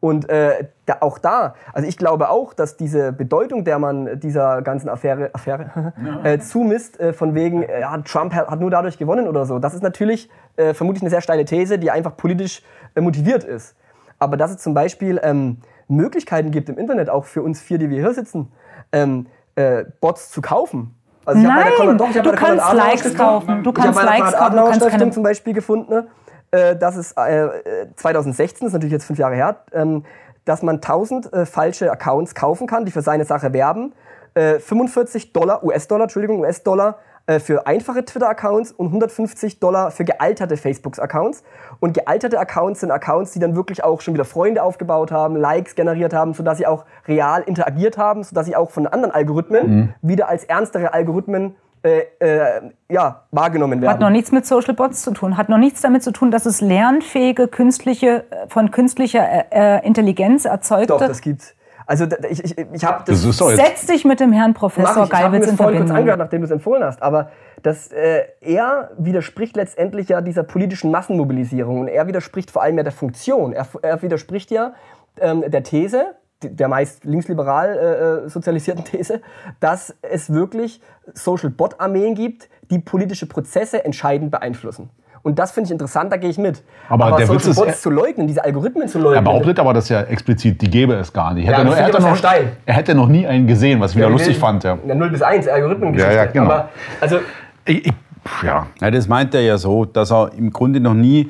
Und äh, da, auch da, also ich glaube auch, dass diese Bedeutung, der man dieser ganzen Affäre, Affäre <laughs> äh, zumisst, äh, von wegen, äh, ja, Trump hat, nur dadurch gewonnen oder so, das ist natürlich äh, vermutlich eine sehr steile These, die einfach politisch äh, motiviert ist. Aber dass es zum Beispiel ähm, Möglichkeiten gibt im Internet, auch für uns vier, die wir hier sitzen, ähm, äh, Bots zu kaufen. Also ich hab bei der
Nein,
doch,
du
bei der Konrad
kannst Likes kaufen. Du kannst
bei der
Likes kaufen, du kannst keine-
zum Beispiel gefunden, ne, äh, dass es äh, äh, 2016, das ist natürlich jetzt fünf Jahre her, ähm, dass man 1000 äh, falsche Accounts kaufen kann, die für seine Sache werben. Äh, 45 Dollar, US-Dollar, Entschuldigung, US-Dollar äh, für einfache Twitter-Accounts und 150 Dollar für gealterte Facebook-Accounts. Und gealterte Accounts sind Accounts, die dann wirklich auch schon wieder Freunde aufgebaut haben, Likes generiert haben, sodass sie auch real interagiert haben, sodass sie auch von anderen Algorithmen wieder als ernstere Algorithmen äh, äh, ja, wahrgenommen werden.
Hat noch nichts mit Social Bots zu tun. Hat noch nichts damit zu tun, dass es lernfähige, künstliche, von künstlicher äh, äh, Intelligenz erzeugte.
Doch, das gibt's. Also ich, ich, ich habe das,
Das.
Setz dich mit dem Herrn Professor
ich. Ich habe mir
Geilwitz
das
in
vorhin kurz
Verbindung.
angehört, nachdem du es empfohlen hast. Aber das, äh, er widerspricht letztendlich ja dieser politischen Massenmobilisierung. Und er widerspricht vor allem ja der Funktion. Er, er widerspricht ja ähm, der These, der meist linksliberal äh, äh, sozialisierten <laughs> These, dass es wirklich Social-Bot-Armeen gibt, die politische Prozesse entscheidend beeinflussen. Und das finde ich interessant, da gehe ich mit.
Aber der Witz
Social
ist,
Bots
er-
zu leugnen, diese Algorithmen zu leugnen.
Er behauptet aber, dass ja explizit, die gäbe es gar nicht.
Ja,
Hätte
das
nur, er, hätte
aber
noch,
steil.
er hätte noch nie einen gesehen, was ich wieder
Ja,
lustig
wir-
fand. Ja.
Ja, 0 bis 1, Algorithmengeschichte.
Ja, ja, genau.
Aber, also,
Ich, ich, ja.
Ja, das meint er ja so, dass er im Grunde noch nie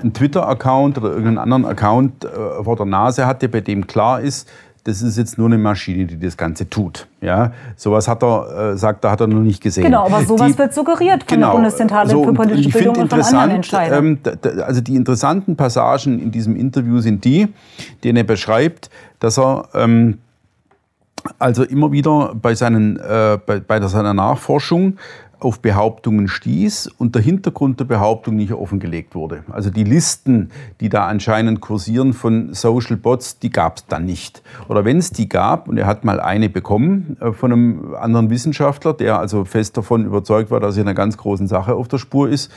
einen Twitter-Account oder irgendeinen anderen Account äh, vor der Nase hatte, bei dem klar ist, das ist jetzt nur eine Maschine, die das Ganze tut. Ja, sowas hat er, äh, sagt er, hat er noch nicht gesehen.
Genau, aber sowas
Die-
wird suggeriert von
Genau,
der Bundeszentrale
so,
für politische Bildung und von anderen Entscheidern.
ähm, also die interessanten Passagen in diesem Interview sind die, denen er beschreibt, dass er ähm, also immer wieder bei, seinen, äh, bei, bei seiner Nachforschung auf Behauptungen stieß und der Hintergrund der Behauptung nicht offengelegt wurde. Also die Listen, die da anscheinend kursieren von Social Bots, die gab es dann nicht. Oder wenn es die gab, und er hat mal eine bekommen äh, von einem anderen Wissenschaftler, der also fest davon überzeugt war, dass er in einer ganz großen Sache auf der Spur ist,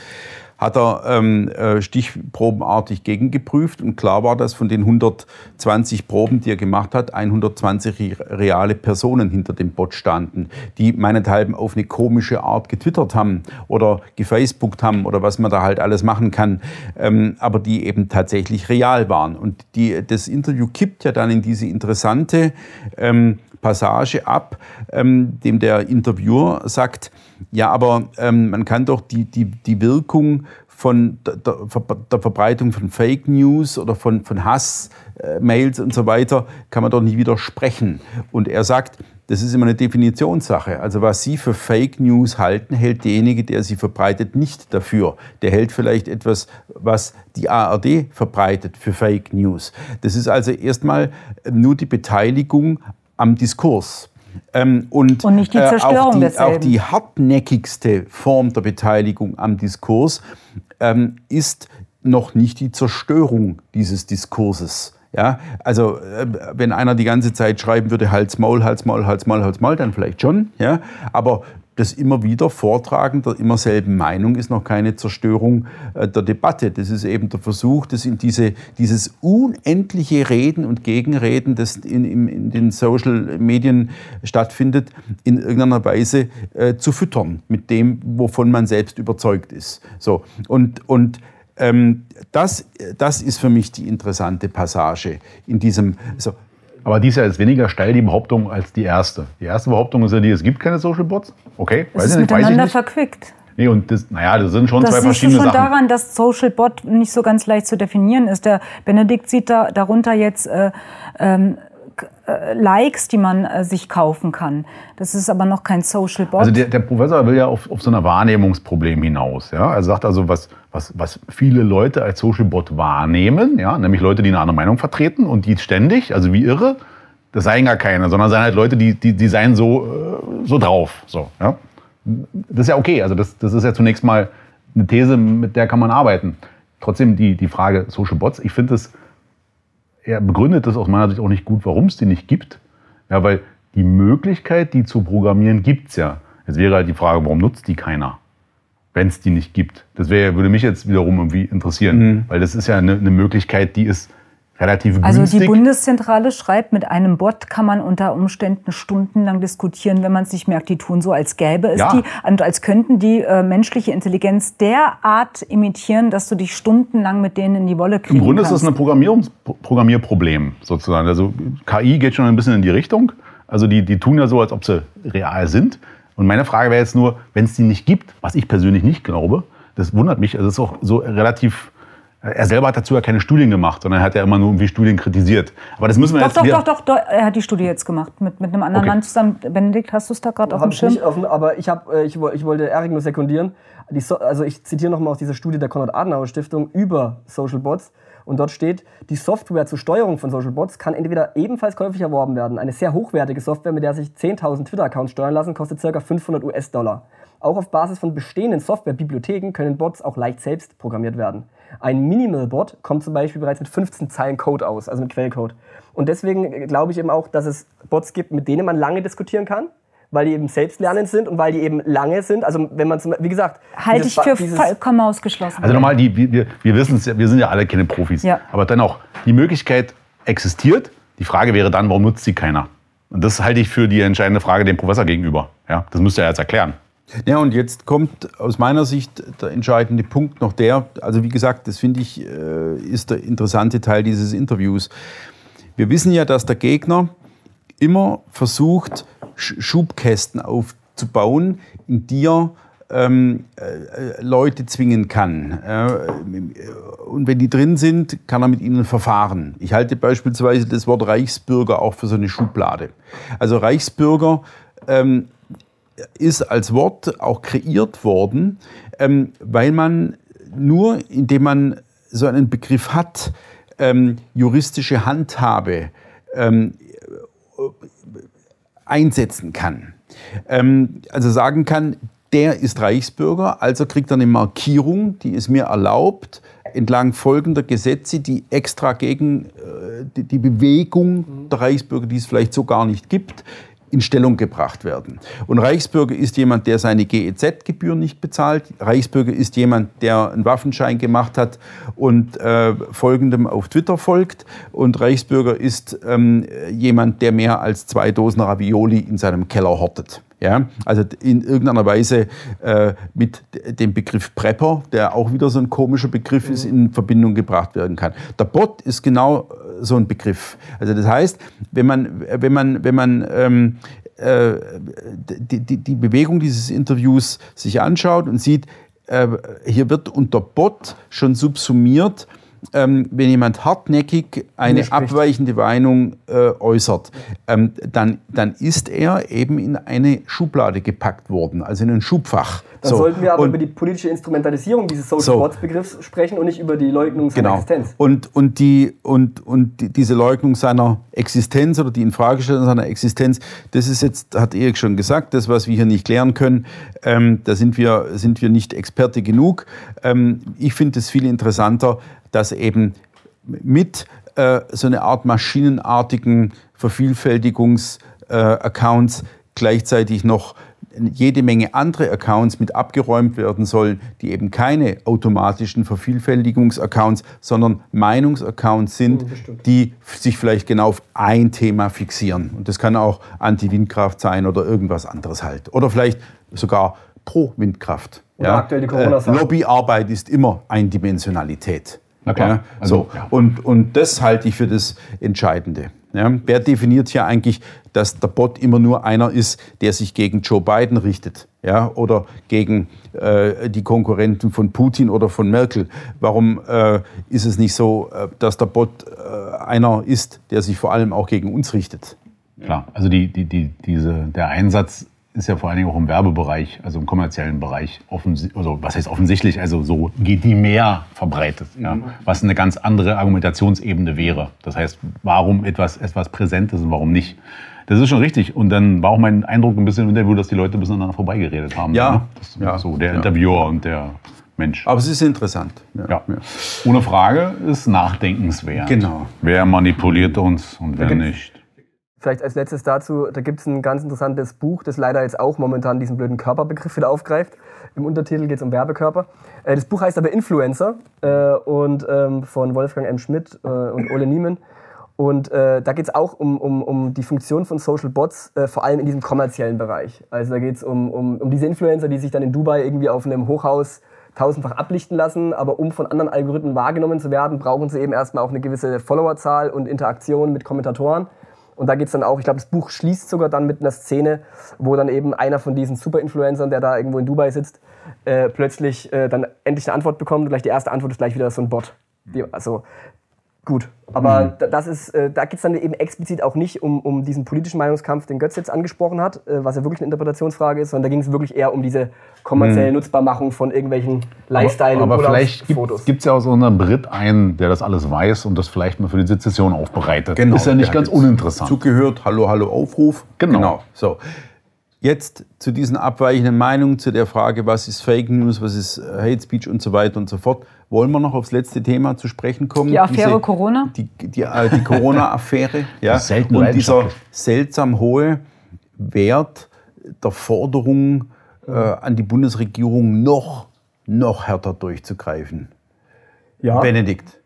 hat er ähm, äh, stichprobenartig gegengeprüft und klar war, dass von den 120 Proben, die er gemacht hat, 120 re- reale Personen hinter dem Bot standen, die meinethalben auf eine komische Art getwittert haben oder gefacebookt haben oder was man da halt alles machen kann, ähm, aber die eben tatsächlich real waren. Und die, das Interview kippt ja dann in diese interessante ähm, Passage ab, ähm, dem der Interviewer sagt, ja, aber ähm, man kann doch die, die, die Wirkung von der, der, Ver- der Verbreitung von Fake News oder von, von Hass, äh, und so weiter, kann man doch nicht widersprechen. Und er sagt, das ist immer eine Definitionssache. Also was Sie für Fake News halten, hält derjenige, der sie verbreitet, nicht dafür. Der hält vielleicht etwas, was die ARD verbreitet, für Fake News. Das ist also erstmal nur die Beteiligung am Diskurs. Ähm, und,
Und nicht die
äh,
Zerstörung
auch die,
desselben.
Auch die hartnäckigste Form der Beteiligung am Diskurs ähm, ist noch nicht die Zerstörung dieses Diskurses. Ja, also äh, wenn einer die ganze Zeit schreiben würde, Hals, Maul, Hals, Maul, Hals, Maul, Hals, Maul, dann vielleicht schon. Ja, aber das immer wieder Vortragen der immer selben Meinung ist noch keine Zerstörung äh, der Debatte. Das ist eben der Versuch, das in diese, dieses unendliche Reden und Gegenreden, das in, in, in den Social Medien stattfindet, in irgendeiner Weise äh, zu füttern mit dem, wovon man selbst überzeugt ist. So und und ähm, das, das ist für mich die interessante Passage in diesem. So,
Aber die ist ja jetzt weniger steil, die Behauptung, als die erste. Die erste Behauptung ist ja die, es gibt keine Social Bots. Okay,
es ist
ich nicht, weiß ich
miteinander
nicht.
verquickt.
Nee, und das, naja, das sind schon
Das
zwei
siehst du
verschiedene
schon
Sachen.
daran, dass Social Bot nicht so ganz leicht zu definieren ist. Der Benedikt sieht da, darunter jetzt äh, ähm, äh, Likes, die man äh, sich kaufen kann. Das ist aber noch kein Social Bot.
Also der, der Professor will ja auf, auf so ein Wahrnehmungsproblem hinaus. Ja? Er sagt also, was, was, was viele Leute als Social Bot wahrnehmen, ja? nämlich Leute, die eine andere Meinung vertreten und die ständig, also wie irre, das seien gar keine, sondern seien halt Leute, die, die, die seien so, äh, so drauf. So, ja? Das ist ja okay, also das, das ist ja zunächst mal eine These, mit der kann man arbeiten. Trotzdem die, die Frage Social Bots, ich finde es, er begründet das aus meiner Sicht auch nicht gut, warum es die nicht gibt. Ja, weil die Möglichkeit, die zu programmieren, gibt es ja. Jetzt wäre halt die Frage, warum nutzt die keiner? Wenn es die nicht gibt. Das wäre, würde mich jetzt wiederum irgendwie interessieren. Mhm. Weil das ist ja eine, eine Möglichkeit, die ist relativ
günstig. Also die Bundeszentrale schreibt, mit einem Bot kann man unter Umständen stundenlang diskutieren, wenn man es nicht merkt. Die tun so, als gäbe es ja. die und als könnten die äh, menschliche Intelligenz derart imitieren, dass du dich stundenlang mit denen in die Wolle kriegen
Im Grunde
kannst.
ist das ein Programmierungs Programmierproblem sozusagen. Also KI geht schon ein bisschen in die Richtung. Also die, die tun ja so, als ob sie real sind. Und meine Frage wäre jetzt nur, wenn es die nicht gibt, was ich persönlich nicht glaube, das wundert mich. Also es ist auch so relativ. Er selber hat dazu ja keine Studien gemacht, sondern er hat ja immer nur irgendwie Studien kritisiert. Aber das müssen wir
doch,
jetzt
doch, doch, doch, doch, er hat die Studie jetzt gemacht mit, mit einem anderen okay. Mann zusammen. Benedikt, hast du es da gerade auf dem Schirm?
Nicht offen, aber ich, hab, äh, ich, ich wollte Erik nur sekundieren. So also ich zitiere nochmal aus dieser Studie der Konrad-Adenauer-Stiftung über Social Bots. Und dort steht, die Software zur Steuerung von Social Bots kann entweder ebenfalls käuflich erworben werden. Eine sehr hochwertige Software, mit der sich 10.000 Twitter-Accounts steuern lassen, kostet ca. 500 US-Dollar. Auch auf Basis von bestehenden Softwarebibliotheken können Bots auch leicht selbst programmiert werden. Ein Minimal-Bot kommt zum Beispiel bereits mit 15 Zeilen Code aus, also mit Quellcode. Und deswegen glaube ich eben auch, dass es Bots gibt, mit denen man lange diskutieren kann weil die eben selbstlernend sind und weil die eben lange sind. Also wenn man zum, wie gesagt,
halte ich für vollkommen ausgeschlossen.
Also nochmal, die, wir, wir wissen es, wir sind ja alle keine Profis, ja. aber dennoch die Möglichkeit existiert. Die Frage wäre dann, warum nutzt sie keiner? Und das halte ich für die entscheidende Frage dem Professor gegenüber. Ja, das müsste er jetzt erklären.
Ja, und jetzt kommt aus meiner Sicht der entscheidende Punkt noch der, also wie gesagt, das finde ich, äh, ist der interessante Teil dieses Interviews. Wir wissen ja, dass der Gegner immer versucht, Schubkästen aufzubauen, in die er ähm, äh, Leute zwingen kann. Äh, und wenn die drin sind, kann er mit ihnen verfahren. Ich halte beispielsweise das Wort Reichsbürger auch für so eine Schublade. Also Reichsbürger ähm, ist als Wort auch kreiert worden, ähm, weil man nur, indem man so einen Begriff hat, ähm, juristische Handhabe ähm, einsetzen kann. Ähm, also sagen kann, der ist Reichsbürger, also kriegt er eine Markierung, die es mir erlaubt, entlang folgender Gesetze, die extra gegen äh, die, die, Bewegung der Reichsbürger, die es vielleicht so gar nicht gibt, in Stellung gebracht werden. Und Reichsbürger ist jemand, der seine GEZ-Gebühr nicht bezahlt. Reichsbürger ist jemand, der einen Waffenschein gemacht hat und äh, folgendem auf Twitter folgt. Und Reichsbürger ist ähm, jemand, der mehr als zwei Dosen Ravioli in seinem Keller hortet. Ja, also in irgendeiner Weise äh, mit dem Begriff Prepper, der auch wieder so ein komischer Begriff ist, in Verbindung gebracht werden kann. Der Bot ist genau äh, so ein Begriff. Also das heißt, wenn man, wenn man, wenn man ähm, äh, die, die, die, Bewegung dieses Interviews sich anschaut und sieht, äh, hier wird unter Bot schon subsumiert, ähm, wenn jemand hartnäckig eine abweichende Meinung äh, äußert, ähm, dann, dann ist er eben in eine Schublade gepackt worden, also in ein Schubfach.
Dann so. sollten wir aber und, über die politische Instrumentalisierung dieses Social Bots Begriffs sprechen und nicht über die Leugnung seiner genau. Existenz.
Und, und, die, und, und die, diese Leugnung seiner Existenz oder die Infragestellung seiner Existenz, das ist jetzt, hat Erik schon gesagt, das, was wir hier nicht klären können, ähm, da sind wir, sind wir nicht Experte genug. Ähm, ich finde es viel interessanter, dass eben mit äh, so eine Art maschinenartigen Vervielfältigungs-Accounts äh, gleichzeitig noch jede Menge andere Accounts mit abgeräumt werden sollen, die eben keine automatischen Vervielfältigungsaccounts, sondern Meinungsaccounts sind, die sich vielleicht genau auf ein Thema fixieren. Und das kann auch Anti-Windkraft sein oder irgendwas anderes halt. Oder vielleicht sogar pro Windkraft.
ja? aktuell die
äh, Lobbyarbeit ist immer Eindimensionalität.
Na klar. Ja,
also, so. Ja. Und, und das halte ich für das Entscheidende. Ja, wer definiert hier eigentlich, dass der Bot immer nur einer ist, der sich gegen Joe Biden richtet ja, oder gegen äh, die Konkurrenten von Putin oder von Merkel? Warum äh, ist es nicht so, äh, dass der Bot äh, einer ist, der sich vor allem auch gegen uns richtet?
Klar, also die, die, die, diese, der Einsatz ist ja vor allen Dingen auch im Werbebereich, also im kommerziellen Bereich, also was heißt offensichtlich, also so geht die mehr verbreitet, ja, mhm. was eine ganz andere Argumentationsebene wäre. Das heißt, warum etwas, etwas präsent ist und warum nicht. Das ist schon richtig. Und dann war auch mein Eindruck ein bisschen im Interview, dass die Leute ein bisschen aneinander vorbeigeredet haben.
Ja.
Ne? Das, ja. So der ja. Interviewer und der Mensch.
Aber es ist interessant.
Ja. ja. Ohne Frage ist nachdenkenswert.
Genau.
Wer manipuliert uns und wer nicht.
Vielleicht als letztes dazu, da gibt es ein ganz interessantes Buch, das leider jetzt auch momentan diesen blöden Körperbegriff wieder aufgreift. Im Untertitel geht es um Werbekörper. Äh, das Buch heißt aber Influencer äh, und ähm, von Wolfgang M. Schmidt äh, und Ole Niemann. Und da geht es auch um, um, um die Funktion von Social Bots, vor allem in diesem kommerziellen Bereich. Also da geht es um, um, um diese Influencer, die sich dann in Dubai irgendwie auf einem Hochhaus tausendfach ablichten lassen, aber um von anderen Algorithmen wahrgenommen zu werden, brauchen sie eben erstmal auch eine gewisse Followerzahl und Interaktion mit Kommentatoren. Und da geht es dann auch, ich glaube, das Buch schließt sogar dann mit einer Szene, wo dann eben einer von diesen Super-Influencern, der da irgendwo in Dubai sitzt, äh, plötzlich äh, dann endlich eine Antwort bekommt und gleich die erste Antwort ist gleich wieder so ein Bot. Die, also Gut, aber mhm. das ist, äh, da geht es dann eben explizit auch nicht um, um diesen politischen Meinungskampf, den Götz jetzt angesprochen hat, äh, was ja wirklich eine Interpretationsfrage ist, sondern da ging es wirklich eher um diese kommerzielle mhm. Nutzbarmachung von irgendwelchen Lifestyle-
aber, aber vielleicht gibt es ja auch so einen Brit einen, der das alles weiß und das vielleicht mal für die Sezession aufbereitet.
Genau,
ist ja nicht ganz uninteressant.
Zugehört, hallo, hallo, Aufruf.
Genau. genau.
So. Jetzt zu diesen abweichenden Meinungen, zu der Frage, was ist Fake News, was ist Hate Speech und so weiter und so fort. Wollen wir noch aufs letzte Thema zu sprechen kommen?
Die Affäre Diese, Corona?
Die, die, äh, die Corona-Affäre. <laughs> ja.
Selten
und dieser seltsam hohe Wert der Forderung äh, an die Bundesregierung noch, noch härter durchzugreifen.
Ja.
Benedikt.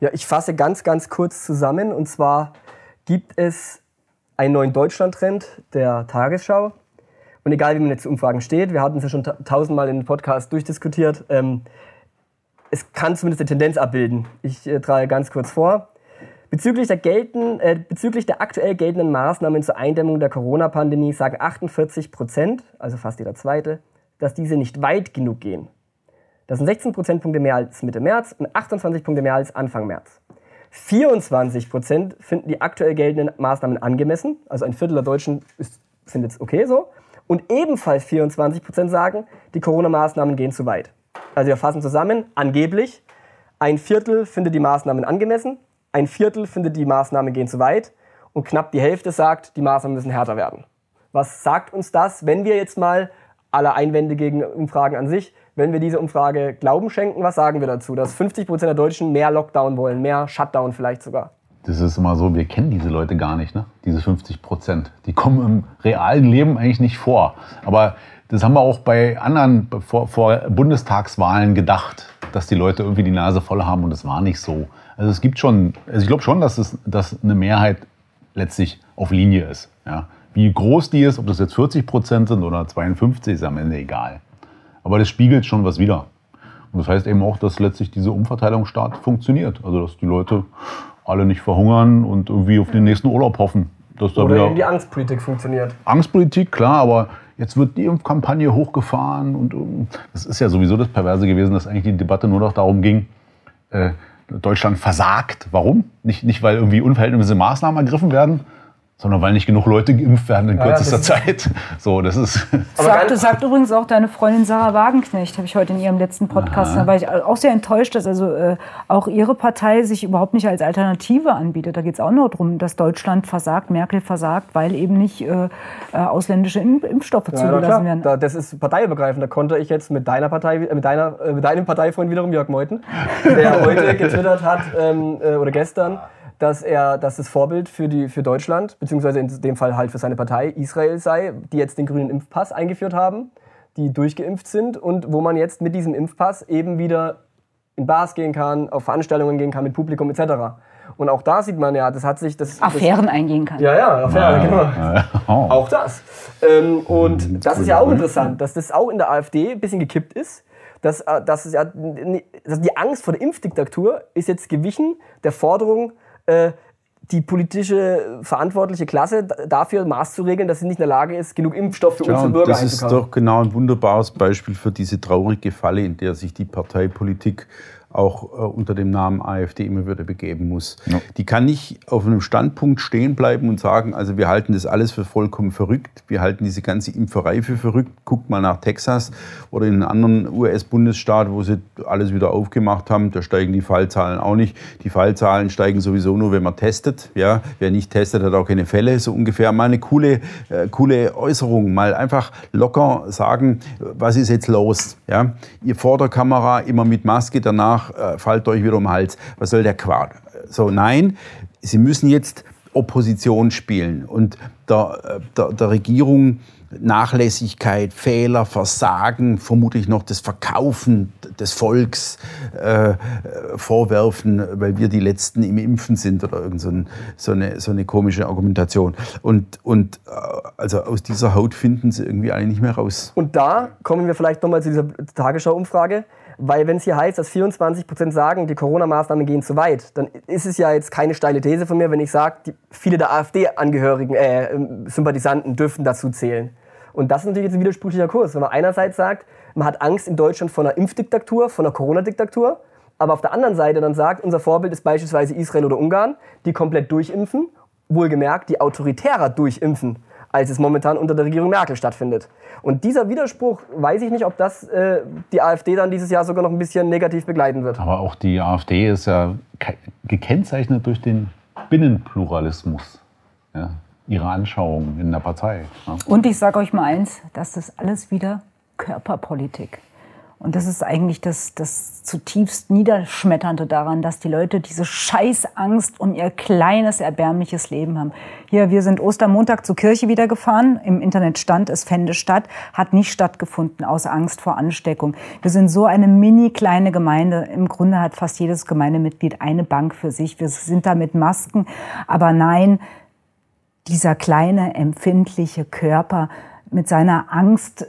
Ja, ich fasse ganz, ganz kurz zusammen. Und zwar gibt es einen neuen Deutschland-Trend der Tagesschau. Und egal, wie man jetzt zu Umfragen steht, wir hatten es ja schon tausendmal in den Podcast durchdiskutiert. Ähm, es kann zumindest eine Tendenz abbilden. Ich äh, trage ganz kurz vor. Bezüglich der, gelten, äh, bezüglich der aktuell geltenden Maßnahmen zur Eindämmung der Corona-Pandemie sagen 48 Prozent, also fast jeder Zweite, dass diese nicht weit genug gehen. Das sind 16 Prozentpunkte mehr als Mitte März und 28 Punkte mehr als Anfang März. 24 Prozent finden die aktuell geltenden Maßnahmen angemessen, also ein Viertel der Deutschen findet es okay so. Und ebenfalls 24 Prozent sagen, die Corona-Maßnahmen gehen zu weit. Also wir fassen zusammen, angeblich, ein Viertel findet die Maßnahmen angemessen, ein Viertel findet die Maßnahmen gehen zu weit und knapp die Hälfte sagt, die Maßnahmen müssen härter werden. Was sagt uns das, wenn wir jetzt mal alle Einwände gegen Umfragen an sich, wenn wir diese Umfrage Glauben schenken, was sagen wir dazu? Dass 50 Prozent der Deutschen mehr Lockdown wollen, mehr Shutdown vielleicht sogar.
Das ist immer so, wir kennen diese Leute gar nicht, ne? diese 50 Prozent. Die kommen im realen Leben eigentlich nicht vor. Aber das haben wir auch bei anderen vor, vor Bundestagswahlen gedacht, dass die Leute irgendwie die Nase voll haben und das war nicht so. Also es gibt schon, also ich glaube schon, dass, es, dass eine Mehrheit letztlich auf Linie ist. Ja. Wie groß die ist, ob das jetzt 40 Prozent sind oder 52, ist am Ende egal. Aber das spiegelt schon was wider. Und das heißt eben auch, dass letztlich diese Umverteilungsstaat funktioniert. Also dass die Leute alle nicht verhungern und irgendwie auf den nächsten Urlaub hoffen. Dass
da Oder eben die Angstpolitik funktioniert.
Angstpolitik, klar, aber jetzt wird die Impfkampagne hochgefahren und das ist ja sowieso das Perverse gewesen, dass eigentlich die Debatte nur noch darum ging, äh, Deutschland versagt. Warum? Nicht, nicht, weil irgendwie unverhältnismäßige Maßnahmen ergriffen werden, sondern weil nicht genug Leute geimpft werden in kürzester ja, Zeit. <laughs> So, das ist.
Sagt, sagt übrigens auch deine Freundin Sarah Wagenknecht, habe ich heute in ihrem letzten Podcast. Aha. Da war ich auch sehr enttäuscht, dass also äh, auch ihre Partei sich überhaupt nicht als Alternative anbietet. Da geht es auch nur darum, dass Deutschland versagt, Merkel versagt, weil eben nicht äh, äh ausländische Impfstoffe ja, zugelassen werden.
Da, das ist parteiübergreifend. Da konnte ich jetzt mit deiner Partei, mit deiner, äh, mit deinem Parteifreund wiederum Jörg Meuthen, der <laughs> heute getwittert hat ähm, äh, oder gestern dass er, dass das Vorbild für, die, für Deutschland, beziehungsweise in dem Fall halt für seine Partei Israel sei, die jetzt den grünen Impfpass eingeführt haben, die durchgeimpft sind und wo man jetzt mit diesem Impfpass eben wieder in Bars gehen kann, auf Veranstaltungen gehen kann mit Publikum etc. Und auch da sieht man ja, das hat sich das
Affären
das,
eingehen kann.
Ja, ja, Affären, ja. genau. Oh. Auch das. Ähm, und das ist ja auch interessant, dass das auch in der AfD ein bisschen gekippt ist. Dass, äh, dass, es ja, dass die Angst vor der Impfdiktatur ist jetzt gewichen der Forderung äh, die politische verantwortliche Klasse dafür Maß zu regeln, dass sie nicht in der Lage ist, genug Impfstoff für ja, unsere Bürger
Das ist doch genau ein wunderbares Beispiel für diese traurige Falle, in der sich die Parteipolitik auch äh, unter dem Namen AfD immer wieder begeben muss. Ja. Die kann nicht auf einem Standpunkt stehen bleiben und sagen, also wir halten das alles für vollkommen verrückt, wir halten diese ganze Impferei für verrückt. Guckt mal nach Texas oder in einen anderen US-Bundesstaat, wo sie alles wieder aufgemacht haben, da steigen die Fallzahlen auch nicht. Die Fallzahlen steigen sowieso nur, wenn man testet. Ja, wer nicht testet, hat auch keine Fälle, so ungefähr. Mal eine coole, äh, coole Äußerung, mal einfach locker sagen, was ist jetzt los? Ja, ihr vor der Kamera immer mit Maske, danach äh, fallt euch wieder um den Hals. Was soll der Quark? So, nein, Sie müssen jetzt Opposition spielen und der, der, der Regierung Nachlässigkeit, Fehler, Versagen, vermutlich noch das Verkaufen des Volks äh, vorwerfen, weil wir die Letzten im Impfen sind oder irgend so, ein, so, eine, so eine komische Argumentation. Und, und äh, also aus dieser Haut finden sie irgendwie alle nicht mehr raus.
Und da kommen wir vielleicht nochmal zu dieser Tagesschau-Umfrage. Weil wenn es hier heißt, dass 24 Prozent sagen, die Corona-Maßnahmen gehen zu weit, dann ist es ja jetzt keine steile These von mir, wenn ich sage, viele der AfD-Angehörigen, äh, Sympathisanten dürften dazu zählen. Und das ist natürlich jetzt ein widersprüchlicher Kurs, wenn man einerseits sagt, man hat Angst in Deutschland vor einer Impfdiktatur, vor einer Corona-Diktatur, aber auf der anderen Seite dann sagt, unser Vorbild ist beispielsweise Israel oder Ungarn, die komplett durchimpfen, wohlgemerkt, die autoritärer durchimpfen als es momentan unter der Regierung Merkel stattfindet. Und dieser Widerspruch, weiß ich nicht, ob das äh, die AfD dann dieses Jahr sogar noch ein bisschen negativ begleiten wird.
Aber auch die AfD ist ja gekennzeichnet durch den Binnenpluralismus. Ja, ihre Anschauungen in der Partei. Ja.
Und ich sage euch mal eins, das ist alles wieder Körperpolitik. Und das ist eigentlich das, das zutiefst Niederschmetternde daran, dass die Leute diese Scheißangst um ihr kleines, erbärmliches Leben haben. Hier, wir sind Ostermontag zur Kirche wieder gefahren. Im Internet stand, es fände statt. Hat nicht stattgefunden, aus Angst vor Ansteckung. Wir sind so eine mini kleine Gemeinde. Im Grunde hat fast jedes Gemeindemitglied eine Bank für sich. Wir sind da mit Masken. Aber nein, dieser kleine, empfindliche Körper mit seiner Angst,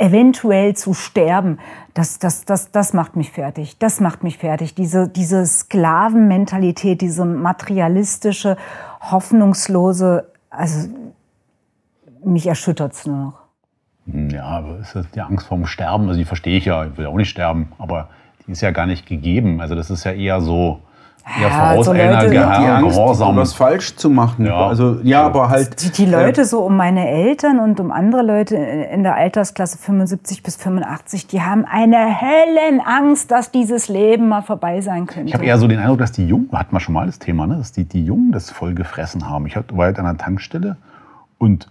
eventuell zu sterben, das, das, das, das macht mich fertig. Das macht mich fertig. Diese, diese Sklavenmentalität, diese materialistische, hoffnungslose, also mich erschüttert es nur noch.
Ja, aber ist das die Angst vorm Sterben? Also die verstehe ich ja, ich will auch nicht sterben, aber die ist ja gar nicht gegeben. Also das ist ja eher so, ja, voraus
so
einer
Leute,
Die Angst,
Gehorsam.
was falsch zu machen.
Ja.
Also, ja, aber halt.
Die, die Leute so um meine Eltern und um andere Leute in der Altersklasse 75 bis 85, die haben eine Höllenangst, dass dieses Leben mal vorbei sein könnte.
Ich habe eher so den Eindruck, dass die Jungen, hatten wir schon mal das Thema, ne? dass die, die Jungen das voll gefressen haben. Ich war halt an einer Tankstelle und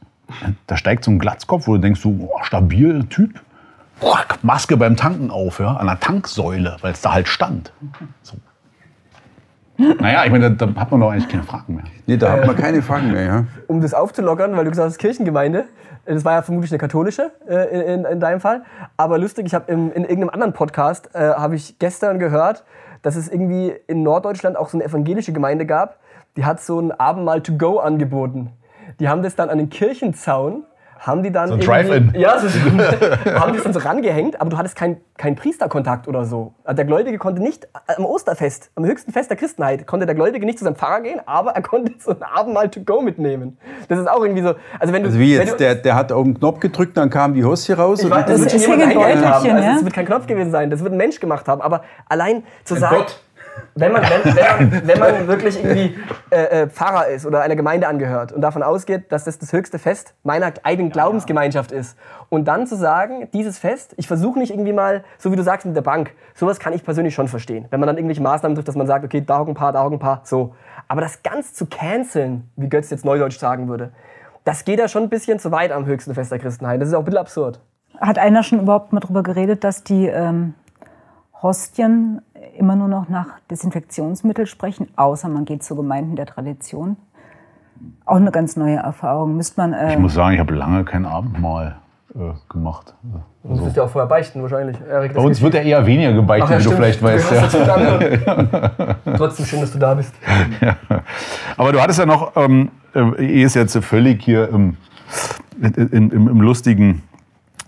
da steigt so ein Glatzkopf, wo du denkst, so oh, stabil Typ. Maske beim Tanken auf, ja, an der Tanksäule, weil es da halt stand. So. Naja, ich meine, da, da hat man doch eigentlich keine Fragen mehr.
Nee, da hat man keine Fragen mehr. Ja.
um das aufzulockern, weil du gesagt hast, Kirchengemeinde, das war ja vermutlich eine katholische äh, in, in deinem Fall. Aber lustig, ich habe in irgendeinem anderen Podcast, äh, habe ich gestern gehört, dass es irgendwie in Norddeutschland auch so eine evangelische Gemeinde gab, die hat so ein Abendmahl to go angeboten. Die haben das dann an den Kirchenzaun, haben die dann
So ein Drive-In. <laughs>
Ja, so, haben die es dann so rangehängt, aber du hattest keinen kein Priesterkontakt oder so. Also der Gläubige konnte nicht am Osterfest, am höchsten Fest der Christenheit, konnte der Gläubige nicht zu seinem Pfarrer gehen, aber er konnte so ein Abendmahl to go mitnehmen. Das ist auch irgendwie so. Also wenn du,
Also wie
wenn
jetzt,
du,
der, der hat auf den Knopf gedrückt, dann kam die Hostie raus.
ich
und
weiß, das,
Das
wird
ein
haben. Also das wird kein Knopf gewesen sein, das wird ein Mensch gemacht haben. Aber allein zu sagen,
Gott.
Wenn man, wenn, wenn, man, <laughs> wenn man wirklich irgendwie äh, äh, Pfarrer ist oder einer Gemeinde angehört und davon ausgeht, dass das das höchste Fest meiner eigenen Glaubensgemeinschaft ist und dann zu sagen, dieses Fest, ich versuche nicht irgendwie mal, so wie du sagst mit der Bank, sowas kann ich persönlich schon verstehen. Wenn man dann irgendwelche Maßnahmen trifft, dass man sagt, okay, da hocken ein paar, da hocken ein paar, so. Aber das ganz zu canceln, wie Götz jetzt neudeutsch sagen würde, das geht ja schon ein bisschen zu weit am höchsten Fest der Christenheit. Das ist auch ein bisschen absurd.
Hat einer schon überhaupt mal darüber geredet, dass die ähm, Hostien immer nur noch nach Desinfektionsmittel sprechen, außer man geht zu Gemeinden der Tradition? Auch eine ganz neue Erfahrung. Müsste man. Äh,
Ich muss sagen, ich habe lange kein Abendmahl äh, gemacht.
Du musst ja auch vorher beichten wahrscheinlich. Erik,
Bei uns wird ja eher weniger gebeichtet,
ja,
wie du vielleicht weißt.
Du
Ja. <laughs>
Trotzdem schön, dass du da bist. <laughs>
Aber du hattest ja noch, ähm, äh, ehe es jetzt völlig hier im, im, im, im Lustigen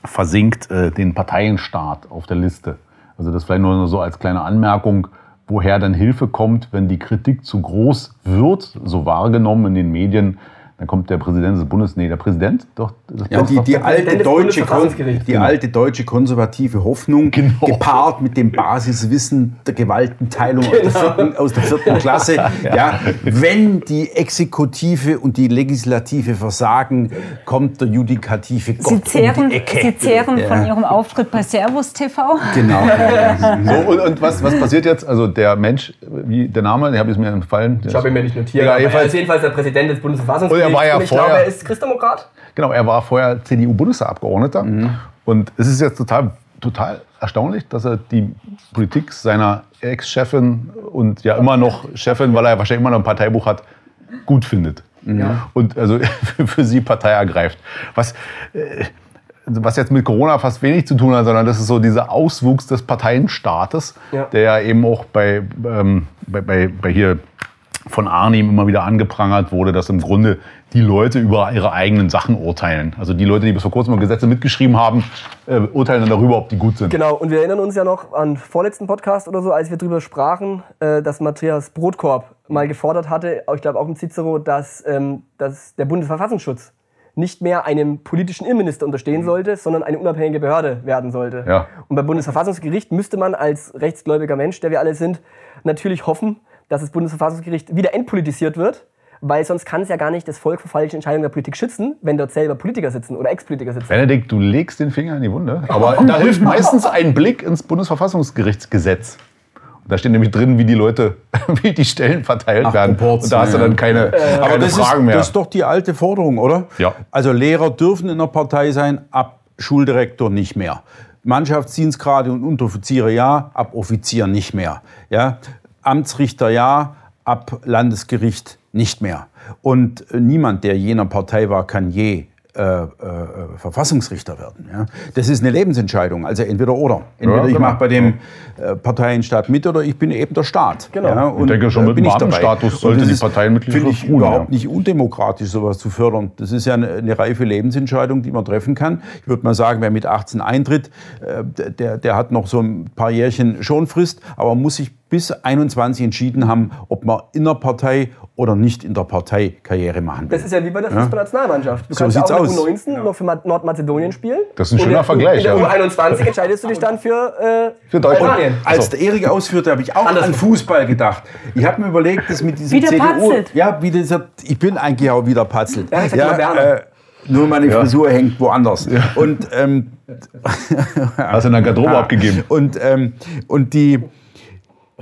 versinkt, äh, den Parteienstaat auf der Liste. Also das vielleicht nur so als kleine Anmerkung, woher dann Hilfe kommt, wenn die Kritik zu groß wird, so wahrgenommen in den Medien. Dann kommt der Präsident des Bundes, nee, der Präsident, doch. Das
Ja, die, die,
der
alte deutsche,
Bundesverfassungsgerichts.
die alte deutsche konservative Hoffnung,
Genau.
gepaart mit dem Basiswissen der Gewaltenteilung aus, der vierten, aus der vierten Klasse. <laughs> Ja. wenn die Exekutive und die Legislative versagen, kommt der Judikative Gott
Sie zehren,
um die Ecke.
Sie zehren
Ja.
von Ihrem Auftritt bei Servus TV.
Genau. <laughs>
So, und, und was, was passiert jetzt? Also der Mensch, wie der Name, der habe ich mir entfallen.
Ich habe ihn mir nicht notiert.
Ja,
aber er
jedenfalls-
ist jedenfalls der Präsident des Bundesverfassungsgerichts.
Er war ja
und ich
vorher-
glaube, er ist Christdemokrat.
Genau, er war vorher CDU-Bundestagsabgeordneter. Und es ist jetzt total, total erstaunlich, dass er die Politik seiner Ex-Chefin und ja immer noch Chefin, weil er wahrscheinlich immer noch ein Parteibuch hat, gut findet. Ja. Und also <laughs> für sie Partei ergreift. Was, äh, was jetzt mit Corona fast wenig zu tun hat, sondern das ist so dieser Auswuchs des Parteienstaates, ja. der ja eben auch bei, ähm, bei, bei, bei hier von Arnim immer wieder angeprangert wurde, dass im Grunde die Leute über ihre eigenen Sachen urteilen. Also die Leute, die bis vor kurzem Gesetze mitgeschrieben haben, äh, urteilen dann darüber, ob die gut sind.
Genau, und wir erinnern uns ja noch an vorletzten Podcast oder so, als wir darüber sprachen, äh, dass Matthias Brotkorb mal gefordert hatte, ich glaube auch im Cicero, dass, ähm, dass der Bundesverfassungsschutz nicht mehr einem politischen Innenminister unterstehen sollte, sondern eine unabhängige Behörde werden sollte. Ja. Und beim Bundesverfassungsgericht müsste man als rechtsgläubiger Mensch, der wir alle sind, natürlich hoffen, dass das Bundesverfassungsgericht wieder entpolitisiert wird, weil sonst kann es ja gar nicht das Volk vor falschen Entscheidungen der Politik schützen, wenn dort selber Politiker sitzen oder Ex-Politiker sitzen.
Benedikt, du legst den Finger in die Wunde. Aber da hilft meistens ein Blick ins Bundesverfassungsgerichtsgesetz. Da steht nämlich drin, wie die Leute, <laughs> wie die Stellen verteilt Ach, werden. Und da hast du dann keine, äh, keine
aber das
Fragen
ist,
mehr.
Das ist doch die alte Forderung, oder?
Ja.
Also Lehrer dürfen in der Partei sein, ab Schuldirektor nicht mehr. Mannschaftsdienstgrade und Unteroffiziere ja, ab Offizier nicht mehr. Ja? Amtsrichter ja, ab Landesgericht nicht mehr. Und niemand, der jener Partei war, kann je äh, äh, Verfassungsrichter werden. Ja? Das ist eine Lebensentscheidung, also entweder oder. Entweder ja, ich mache bei dem äh, Parteienstaat mit oder ich bin eben der Staat.
Genau. Ja? Und, ich denke schon mit dem Status sollte die Parteienmitgliedschaft
Finde ich ruhen, überhaupt nicht undemokratisch, sowas zu fördern. Das ist ja eine, eine, reife Lebensentscheidung, die man treffen kann. Ich würde mal sagen, wer mit 18 eintritt, äh, der, der hat noch so ein paar Jährchen Schonfrist, aber muss sich bis 21 entschieden haben, ob man in der Partei oder nicht in der Partei Karriere machen will.
Das ist ja wie bei der Fußballnationalmannschaft. Du so kannst ja auch aus. mit U19 ja. noch für Nordmazedonien spielen.
Das ist ein schöner
und
Vergleich.
In der U21 entscheidest du dich dann für,
äh, für Deutschland. Als der Erik ausführte, habe ich auch Anders an Fußball gedacht. Ich habe mir überlegt, dass mit diesem
wieder CDU... Patzelt.
Ja, wie dieser, ich bin eigentlich auch wieder patzelt. Ja, ja, äh, nur meine Frisur hängt woanders. Ja. Und, ähm,
Hast du in der Garderobe <laughs> abgegeben.
Und, ähm, und die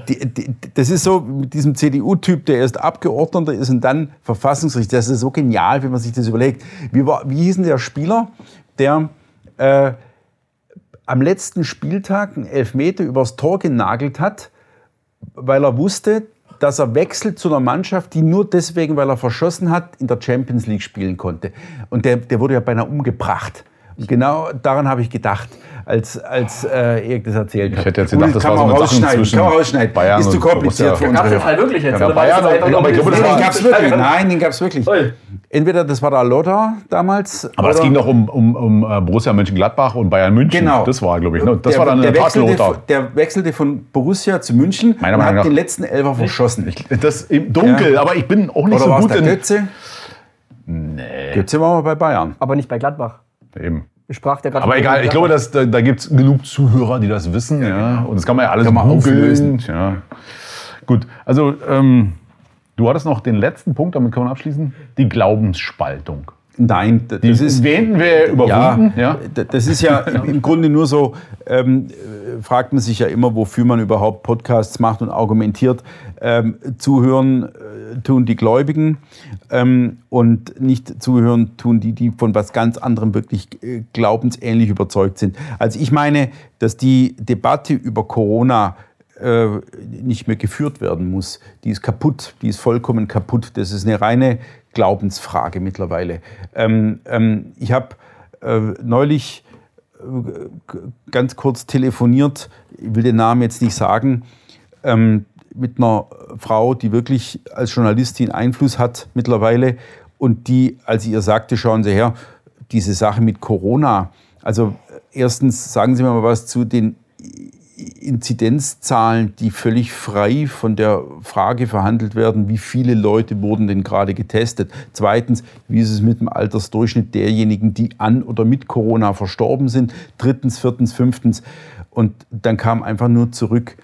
die, die, das ist so mit diesem CDU-Typ, der erst Abgeordneter ist und dann Verfassungsrichter. Das ist so genial, wenn man sich das überlegt. Wie, war, wie hieß denn der Spieler, der äh, am letzten Spieltag einen Elfmeter übers Tor genagelt hat, weil er wusste, dass er wechselt zu einer Mannschaft, die nur deswegen, weil er verschossen hat, in der Champions League spielen konnte. Und der, der wurde ja beinahe umgebracht. Und genau daran habe ich gedacht als, als äh, Erik das erzählt hat.
Ich hätte jetzt gedacht, das
kann
war so
man rausschneiden, kann man rausschneiden.
Bayern
ist zu kompliziert für
uns. Gab es Fall wirklich jetzt?
Ja, Bayern, aber ich glaube,
das den gab es wirklich. Nein, den gab es wirklich. Entweder das war der Lothar damals.
Aber es ging doch um, um, um äh, Borussia Mönchengladbach und Bayern München.
Genau.
Das war, glaube ich. Ne? Das
der,
war dann
der, der wechselte, Lothar. Der wechselte von Borussia zu München
Meiner
und
hat
den letzten Elfer verschossen.
Ich, das im Dunkel, ja. aber ich bin auch nicht
Oder
so gut
in... Götze?
Nee.
Götze war mal bei Bayern.
Aber nicht bei Gladbach.
Eben.
Sprach der
Aber egal, ich glaube, dass, da, da gibt es genug Zuhörer, die das wissen. Ja. Und das kann man ja alles kann man auflösen. Ja. Gut, also ähm, du hattest noch den letzten Punkt, damit können wir abschließen. Die Glaubensspaltung.
Nein,
das die ist. Wähnten wir überwunden.
Ja, ja, das ist ja im Grunde nur so, ähm, fragt man sich ja immer, wofür man überhaupt Podcasts macht und argumentiert. Ähm, zuhören äh, tun die Gläubigen ähm, und nicht zuhören tun die, die von was ganz anderem wirklich äh, glaubensähnlich überzeugt sind. Also ich meine, dass die Debatte über Corona äh, nicht mehr geführt werden muss. Die ist kaputt, die ist vollkommen kaputt. Das ist eine reine Glaubensfrage mittlerweile. Ähm, ähm, ich habe äh, neulich äh, ganz kurz telefoniert, ich will den Namen jetzt nicht sagen, ähm, mit einer Frau, die wirklich als Journalistin Einfluss hat mittlerweile und die, als ich ihr sagte, schauen Sie her, diese Sache mit Corona, also erstens sagen Sie mir mal was zu den Inzidenzzahlen, die völlig frei von der Frage verhandelt werden, wie viele Leute wurden denn gerade getestet. Zweitens, wie ist es mit dem Altersdurchschnitt derjenigen, die an oder mit Corona verstorben sind. Drittens, viertens, fünftens. Und dann kam einfach nur zurück,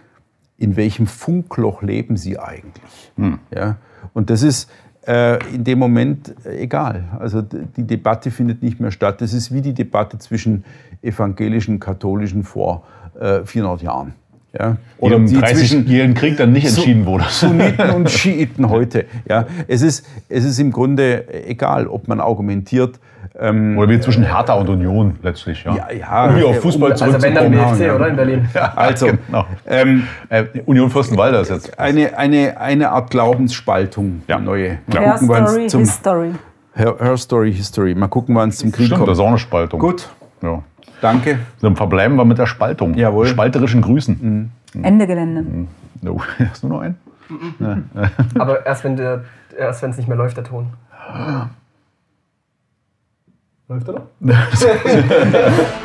in welchem Funkloch leben Sie eigentlich? Hm. Ja? Und das ist äh, in dem Moment egal. Also die Debatte findet nicht mehr statt. Das ist wie die Debatte zwischen evangelischen und katholischen vor äh, 400 Jahren.
Ja. Oder im 30-jährigen Krieg dann nicht entschieden wurde.
Sunniten und <laughs> Schiiten heute. Ja. Es, ist, es ist im Grunde egal, ob man argumentiert, Ähm,
Oder wie zwischen Hertha und Union letztlich. Ja,
ja, ja.
Um hier auf Fußball
Also wenn dann. BFC, oder in Berlin? <laughs> <laughs>
Also,
Genau.
ähm,
Äh, Union Fürstenwalder ist jetzt.
eine, eine, eine Art Glaubensspaltung,
Ja.
neue. Mal
Her Story,
es zum
His Story.
Her, Her Story History. Mal gucken, wann es zum Krieg
Stimmt, das ist
kommt.
auch eine Spaltung.
Gut,
Ja.
Danke.
Dann verbleiben wir mit der Spaltung.
Jawohl.
Spalterischen Grüßen.
Ende Gelände.
No. <laughs> Hast du noch einen?
Aber erst wenn der, erst wenn es nicht mehr läuft, der Ton. Läuft er noch? <laughs> <laughs>